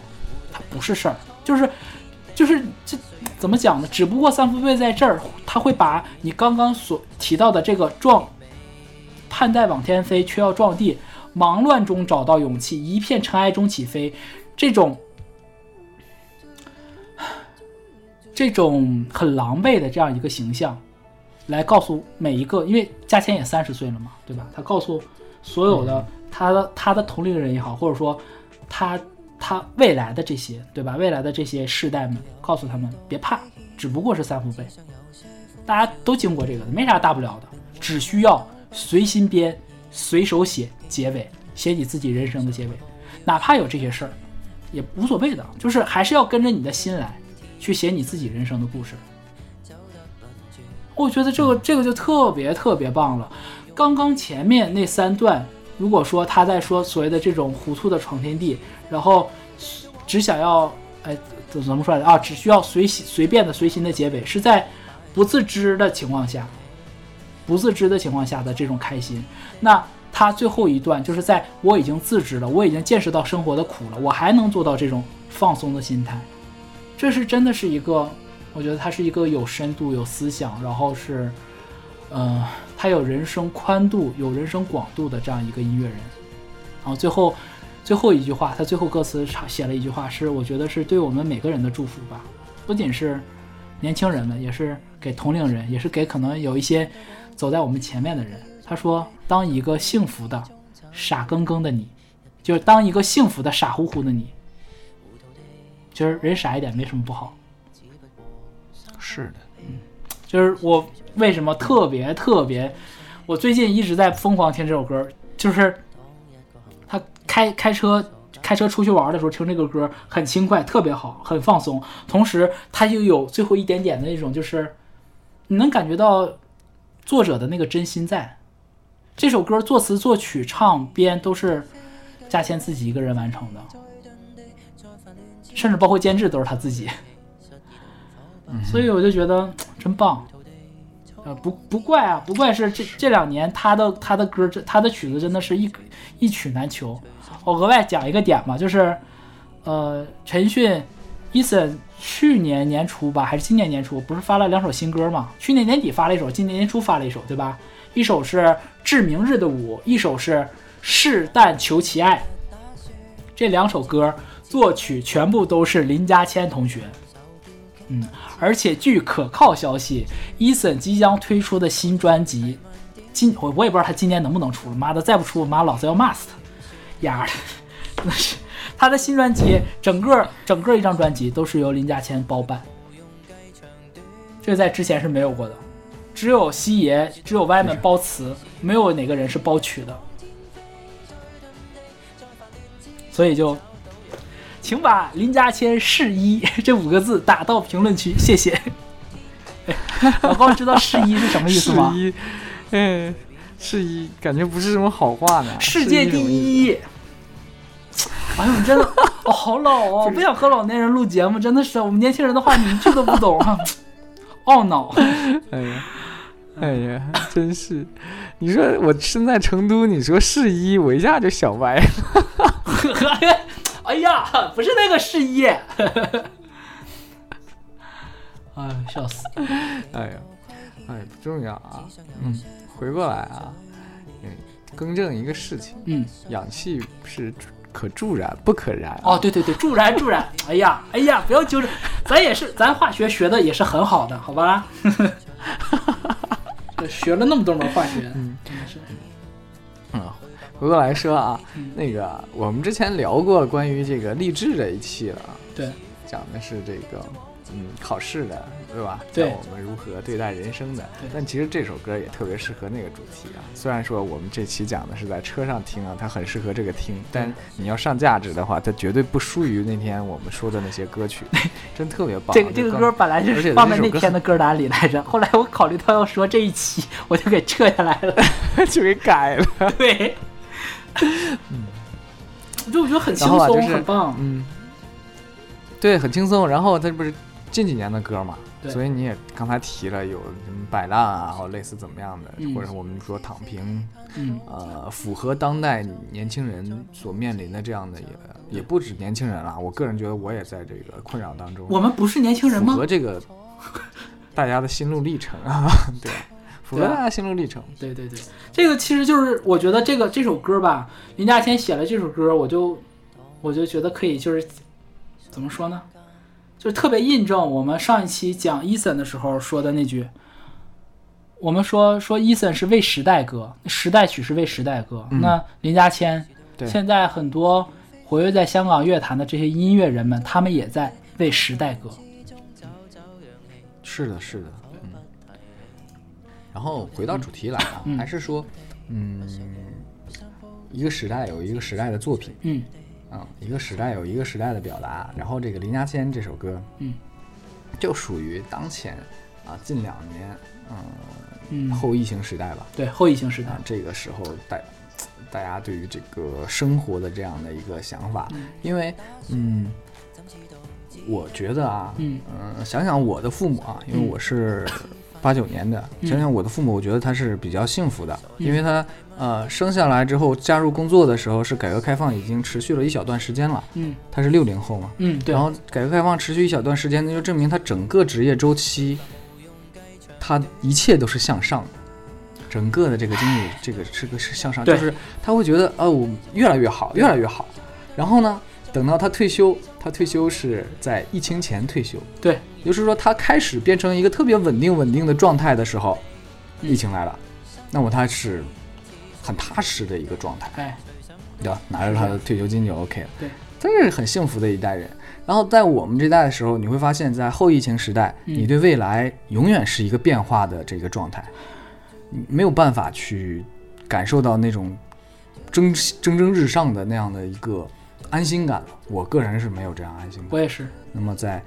[SPEAKER 1] 它不是事儿，就是就是这怎么讲呢？只不过三伏背在这儿，他会把你刚刚所提到的这个撞，盼待往天飞，却要撞地，忙乱中找到勇气，一片尘埃中起飞。这种这种很狼狈的这样一个形象，来告诉每一个，因为嘉谦也三十岁了嘛，对吧？他告诉所有的他的他的同龄人也好，或者说他他未来的这些，对吧？未来的这些世代们，告诉他们别怕，只不过是三伏背，大家都经过这个，没啥大不了的，只需要随心编、随手写结尾，写你自己人生的结尾，哪怕有这些事儿。也无所谓的，就是还是要跟着你的心来，去写你自己人生的故事。我觉得这个这个就特别特别棒了。刚刚前面那三段，如果说他在说所谓的这种糊涂的闯天地，然后只想要哎怎怎么说来啊？只需要随随便的随心的结尾，是在不自知的情况下，不自知的情况下的这种开心，那。他最后一段就是在我已经自知了，我已经见识到生活的苦了，我还能做到这种放松的心态，这是真的是一个，我觉得他是一个有深度、有思想，然后是，呃，他有人生宽度、有人生广度的这样一个音乐人。然后最后最后一句话，他最后歌词写了一句话，是我觉得是对我们每个人的祝福吧，不仅是年轻人们，也是给同龄人，也是给可能有一些走在我们前面的人。他说：“当一个幸福的傻更更的你，就是当一个幸福的傻乎乎的你，就是人傻一点没什么不好。
[SPEAKER 2] 是的，嗯
[SPEAKER 1] 就是我为什么特别特别，我最近一直在疯狂听这首歌，就是他开开车开车出去玩的时候听这个歌很轻快，特别好，很放松。同时，它又有最后一点点的那种，就是你能感觉到作者的那个真心在。这首歌作词、作曲、唱编都是嘉倩自己一个人完成的，甚至包括监制都是他自己。所以我就觉得 真棒。呃，不不怪啊，不怪是这这两年他的他的歌，这他的曲子真的是一一曲难求。我额外讲一个点吧，就是，呃，陈迅、Eason 去年年初吧，还是今年年初，不是发了两首新歌吗？去年年底发了一首，今年年初发了一首，对吧？一首是《致明日的舞》，一首是《是但求其爱》。这两首歌作曲全部都是林家谦同学。嗯，而且据可靠消息，Eason 即将推出的新专辑，今我我也不知道他今年能不能出了，妈的再不出，我妈老子要骂死他，丫的，真的是他的新专辑，整个整个一张专辑都是由林家谦包办，这在之前是没有过的，只有西爷，只有歪门包词，没有哪个人是包曲的，所以就。请把林家谦试一 这五个字打到评论区，谢谢。老高知道试一是什么意思吗？
[SPEAKER 2] 是一，嗯，是一，感觉不是什么好话呢。
[SPEAKER 1] 世界第
[SPEAKER 2] 一
[SPEAKER 1] 一。哎呦，你真的，我、好老哦！我 不想和老年人录节目，真的是我们年轻人的话你一句都不懂啊，懊恼。
[SPEAKER 2] 哎呀，哎呀，真是！你说我身在成都，你说是一，我一下就想歪了。
[SPEAKER 1] 哎呀，不是那个试一。哎，笑死！
[SPEAKER 2] 哎呀，哎，不重要啊。嗯，回过来啊，嗯，更正一个事情，
[SPEAKER 1] 嗯，
[SPEAKER 2] 氧气是可助燃不可燃啊。
[SPEAKER 1] 哦，对对对，助燃助燃。哎呀，哎呀，不要纠正，咱也是，咱化学学的也是很好的，好吧？学了那么多门化学，
[SPEAKER 2] 嗯
[SPEAKER 1] 真的是。
[SPEAKER 2] 嗯，回过来说啊，
[SPEAKER 1] 嗯
[SPEAKER 2] 那个我们之前聊过关于这个励志这一期了啊，
[SPEAKER 1] 对，
[SPEAKER 2] 讲的是这个嗯考试的，对吧？
[SPEAKER 1] 对
[SPEAKER 2] 教我们如何对待人生的
[SPEAKER 1] 对。
[SPEAKER 2] 但其实这首歌也特别适合那个主题啊。虽然说我们这期讲的是在车上听啊，它很适合这个听，但你要上价值的话，它绝对不输于那天我们说的那些歌曲，真特别棒。
[SPEAKER 1] 这个这个歌本来就是放在那天的歌单里来着，后来我考虑到要说这一期，我就给撤下来了。
[SPEAKER 2] 就给改了。
[SPEAKER 1] 对，就我觉得很轻松，
[SPEAKER 2] 啊就是
[SPEAKER 1] 很棒。
[SPEAKER 2] 嗯，对，很轻松。然后他不是近几年的歌嘛，
[SPEAKER 1] 对
[SPEAKER 2] 所以你也刚才提了有什么摆烂啊，或类似怎么样的，
[SPEAKER 1] 嗯
[SPEAKER 2] 或者我们说躺平，
[SPEAKER 1] 嗯，
[SPEAKER 2] 呃，符合当代年轻人所面临的这样的也也不止年轻人了。我个人觉得我也在这个困扰当中，
[SPEAKER 1] 我们不是年轻人吗
[SPEAKER 2] 符合？这个大家的心路历程啊，对，符合
[SPEAKER 1] 对啊
[SPEAKER 2] 大家心路历程。
[SPEAKER 1] 对对对，这个其实就是我觉得这个这首歌吧，林家谦写了这首歌，我就我就觉得可以，就是怎么说呢，就是特别印证我们上一期讲 Eason 的时候说的那句，我们说说 Eason 是为时代歌，时代曲是为时代歌。
[SPEAKER 2] 嗯
[SPEAKER 1] 那林家谦现在很多活跃在香港乐坛的这些音乐人们，他们也在为时代歌。
[SPEAKER 2] 是的，是的，嗯。然后回到主题来啊，
[SPEAKER 1] 嗯。
[SPEAKER 2] 还是说，嗯，一个时代有一个时代的作品，
[SPEAKER 1] 嗯。
[SPEAKER 2] 啊、一个时代有一个时代的表达。然后这个林家谦这首歌，
[SPEAKER 1] 嗯，
[SPEAKER 2] 就属于当前啊近两年，嗯、
[SPEAKER 1] 嗯，
[SPEAKER 2] 后疫情时代吧，
[SPEAKER 1] 对后疫情时代。
[SPEAKER 2] 啊，，这个时候大大家对于这个生活的这样的一个想法，
[SPEAKER 1] 嗯。
[SPEAKER 2] 因为嗯，我觉得啊，
[SPEAKER 1] 嗯。
[SPEAKER 2] 呃想想我的父母啊，因为
[SPEAKER 1] 嗯
[SPEAKER 2] 我是八九年的，
[SPEAKER 1] 嗯
[SPEAKER 2] 想想我的父母，我觉得他是比较幸福的，
[SPEAKER 1] 嗯。
[SPEAKER 2] 因为他呃生下来之后加入工作的时候是改革开放已经持续了一小段时间了，
[SPEAKER 1] 嗯。
[SPEAKER 2] 他是六零后嘛，
[SPEAKER 1] 嗯，对。
[SPEAKER 2] 然，后改革开放持续一小段时间，那就证明他整个职业周期，他一切都是向上的，整个的这个经历，这个是个是向上，就是他会觉得哦，我越来越好，越来越好。然后呢，等到他退休，他退休是在疫情前退休，
[SPEAKER 1] 对，
[SPEAKER 2] 也就是说他开始变成一个特别稳定稳定的状态的时候，
[SPEAKER 1] 嗯
[SPEAKER 2] 疫情来了，那么他是很踏实的一个状态。
[SPEAKER 1] 哎，
[SPEAKER 2] 对吧？拿着他的退休金就 OK 了。
[SPEAKER 1] 对。
[SPEAKER 2] 真是很幸福的一代人。然后在我们这代的时候，你会发现在后疫情时代，
[SPEAKER 1] 嗯
[SPEAKER 2] 你对未来永远是一个变化的这个状态，你没有办法去感受到那种蒸蒸蒸日上的那样的一个安心感了。我个人是没有这样安心感。
[SPEAKER 1] 我也是，
[SPEAKER 2] 那么在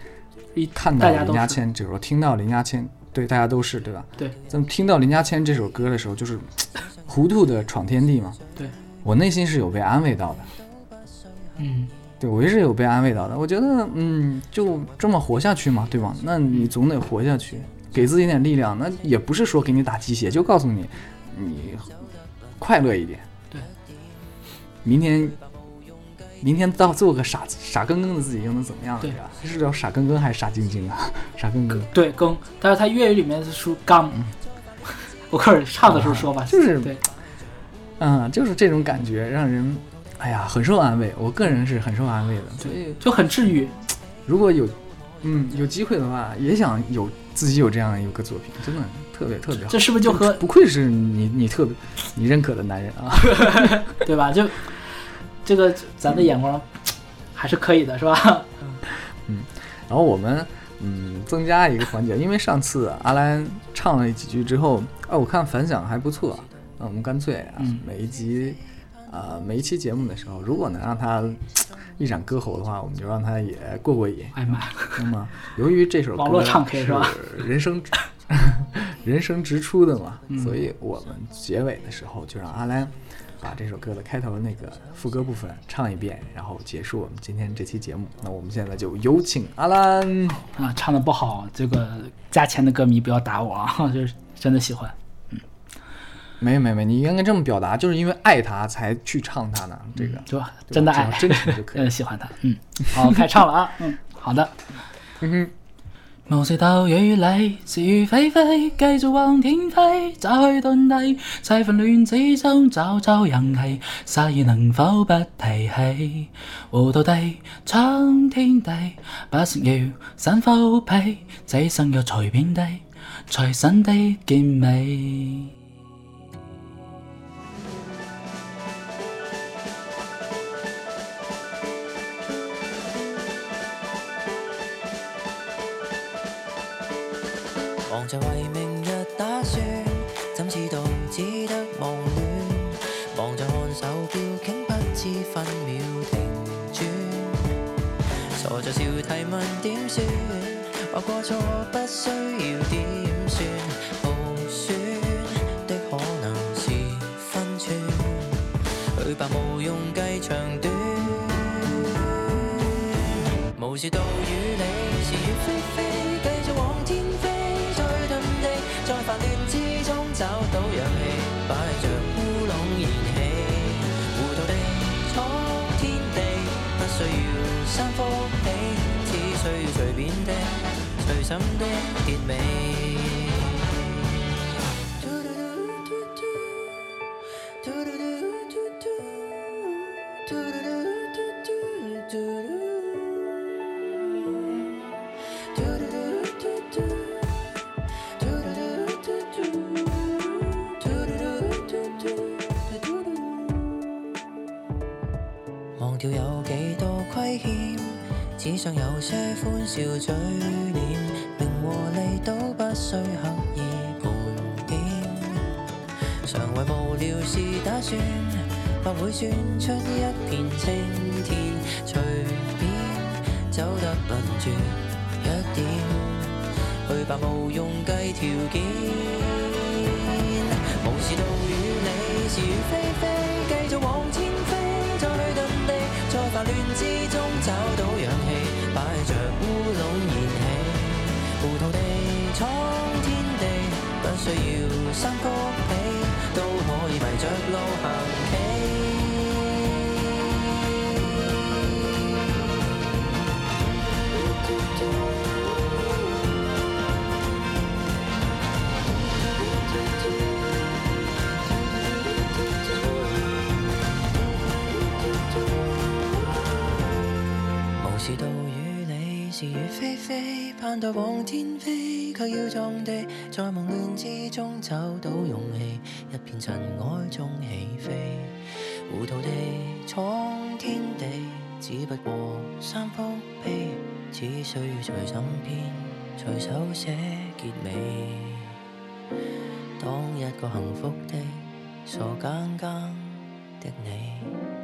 [SPEAKER 1] 一
[SPEAKER 2] 看到林家
[SPEAKER 1] 谦，就是
[SPEAKER 2] 谦这首，听到林家谦，对大家都是对吧？
[SPEAKER 1] 对，
[SPEAKER 2] 咱们听到林家谦这首歌的时候，就是 糊涂的闯天地嘛。
[SPEAKER 1] 对，
[SPEAKER 2] 我内心是有被安慰到的。
[SPEAKER 1] 嗯，
[SPEAKER 2] 对我也是有被安慰到的。我觉得，嗯，就这么活下去嘛，对吧？那你总得活下去，给自己点力量。那也不是说给你打鸡血，就告诉你，你快乐一点。
[SPEAKER 1] 对，
[SPEAKER 2] 明天，明天到做个傻傻更更的自己又能怎么样？
[SPEAKER 1] 对
[SPEAKER 2] 吧？是叫傻更更还是傻晶晶啊？傻更更。
[SPEAKER 1] 对更，但是他粤语里面是说刚，我开始唱的时候说吧，
[SPEAKER 2] 嗯就是
[SPEAKER 1] 对，
[SPEAKER 2] 嗯，就是这种感觉，让人，哎呀，很受安慰。我个人是很受安慰的，所以
[SPEAKER 1] 就很治愈。
[SPEAKER 2] 如果有，嗯，有机会的话，也想有自己有这样一个作品，真的特别特别好。
[SPEAKER 1] 这是不是就和
[SPEAKER 2] 不愧是你你特别你认可的男人啊？
[SPEAKER 1] 对吧？就这个咱的眼光还是可以的，是吧？嗯。
[SPEAKER 2] 然后我们嗯增加一个环节，因为上次阿兰唱了几句之后，啊，我看反响还不错，那我们干脆啊，
[SPEAKER 1] 嗯。
[SPEAKER 2] 每一集啊、每一期节目的时候，如果能让他一展歌喉的话，我们就让他也过过瘾。
[SPEAKER 1] 哎妈。呀，
[SPEAKER 2] 那么由于这首歌
[SPEAKER 1] 网络唱 K 是吧？
[SPEAKER 2] 人生 人生直出的嘛，
[SPEAKER 1] 嗯。
[SPEAKER 2] 所以我们结尾的时候就让阿兰把这首歌的开头那个副歌部分唱一遍，然后结束我们今天这期节目。那我们现在就有请阿兰。
[SPEAKER 1] 啊，唱的不好，这个加钱的歌迷不要打我啊，就是真的喜欢。
[SPEAKER 2] 嗯没没没，你应该这么表达，就是因为爱他才去唱他呢。这个
[SPEAKER 1] 就
[SPEAKER 2] 对吧
[SPEAKER 1] 真的爱，
[SPEAKER 2] 真的就可以
[SPEAKER 1] 嗯，喜欢他。嗯，好，开唱了啊。嗯，好的。
[SPEAKER 2] 嗯
[SPEAKER 1] 无视岛与里，是非非，继续往天飞，找去遁地，世纷乱之中找找人气，誓意能否不提起？糊涂地闯天地，不成要散浮皮，只剩若随便地，随身的见美。
[SPEAKER 3] 忙着為明日打算，怎知道只得忙亂？忙着看手表，竟不知分秒停轉。傻着笑提問點算？話過錯不需要點算，耗損的可能是分寸。去吧，無用計長短。無視道與理，是與非非，要三福氣，只需要随便的、随心的结尾。只想有些欢笑嘴脸，名和利都不需刻意盘点。常为无聊事打算，或会算出一片青天，随便走得笨拙一点。去吧，无用计条件，無視道与理，是与非非，繼續往前飞，再遁地，在烦乱之中找到，着乌龙燃起，糊涂地闯天地，不需要三谷皮，都可以迷着路行棋。飞飞，盼到往天飞，却要撞地，在忙乱之中找到勇气，一片尘埃中起飞，糊涂地闯天地，只不过三伏悲，只需要随心编，随手写结尾。当一个幸福的傻更更的你。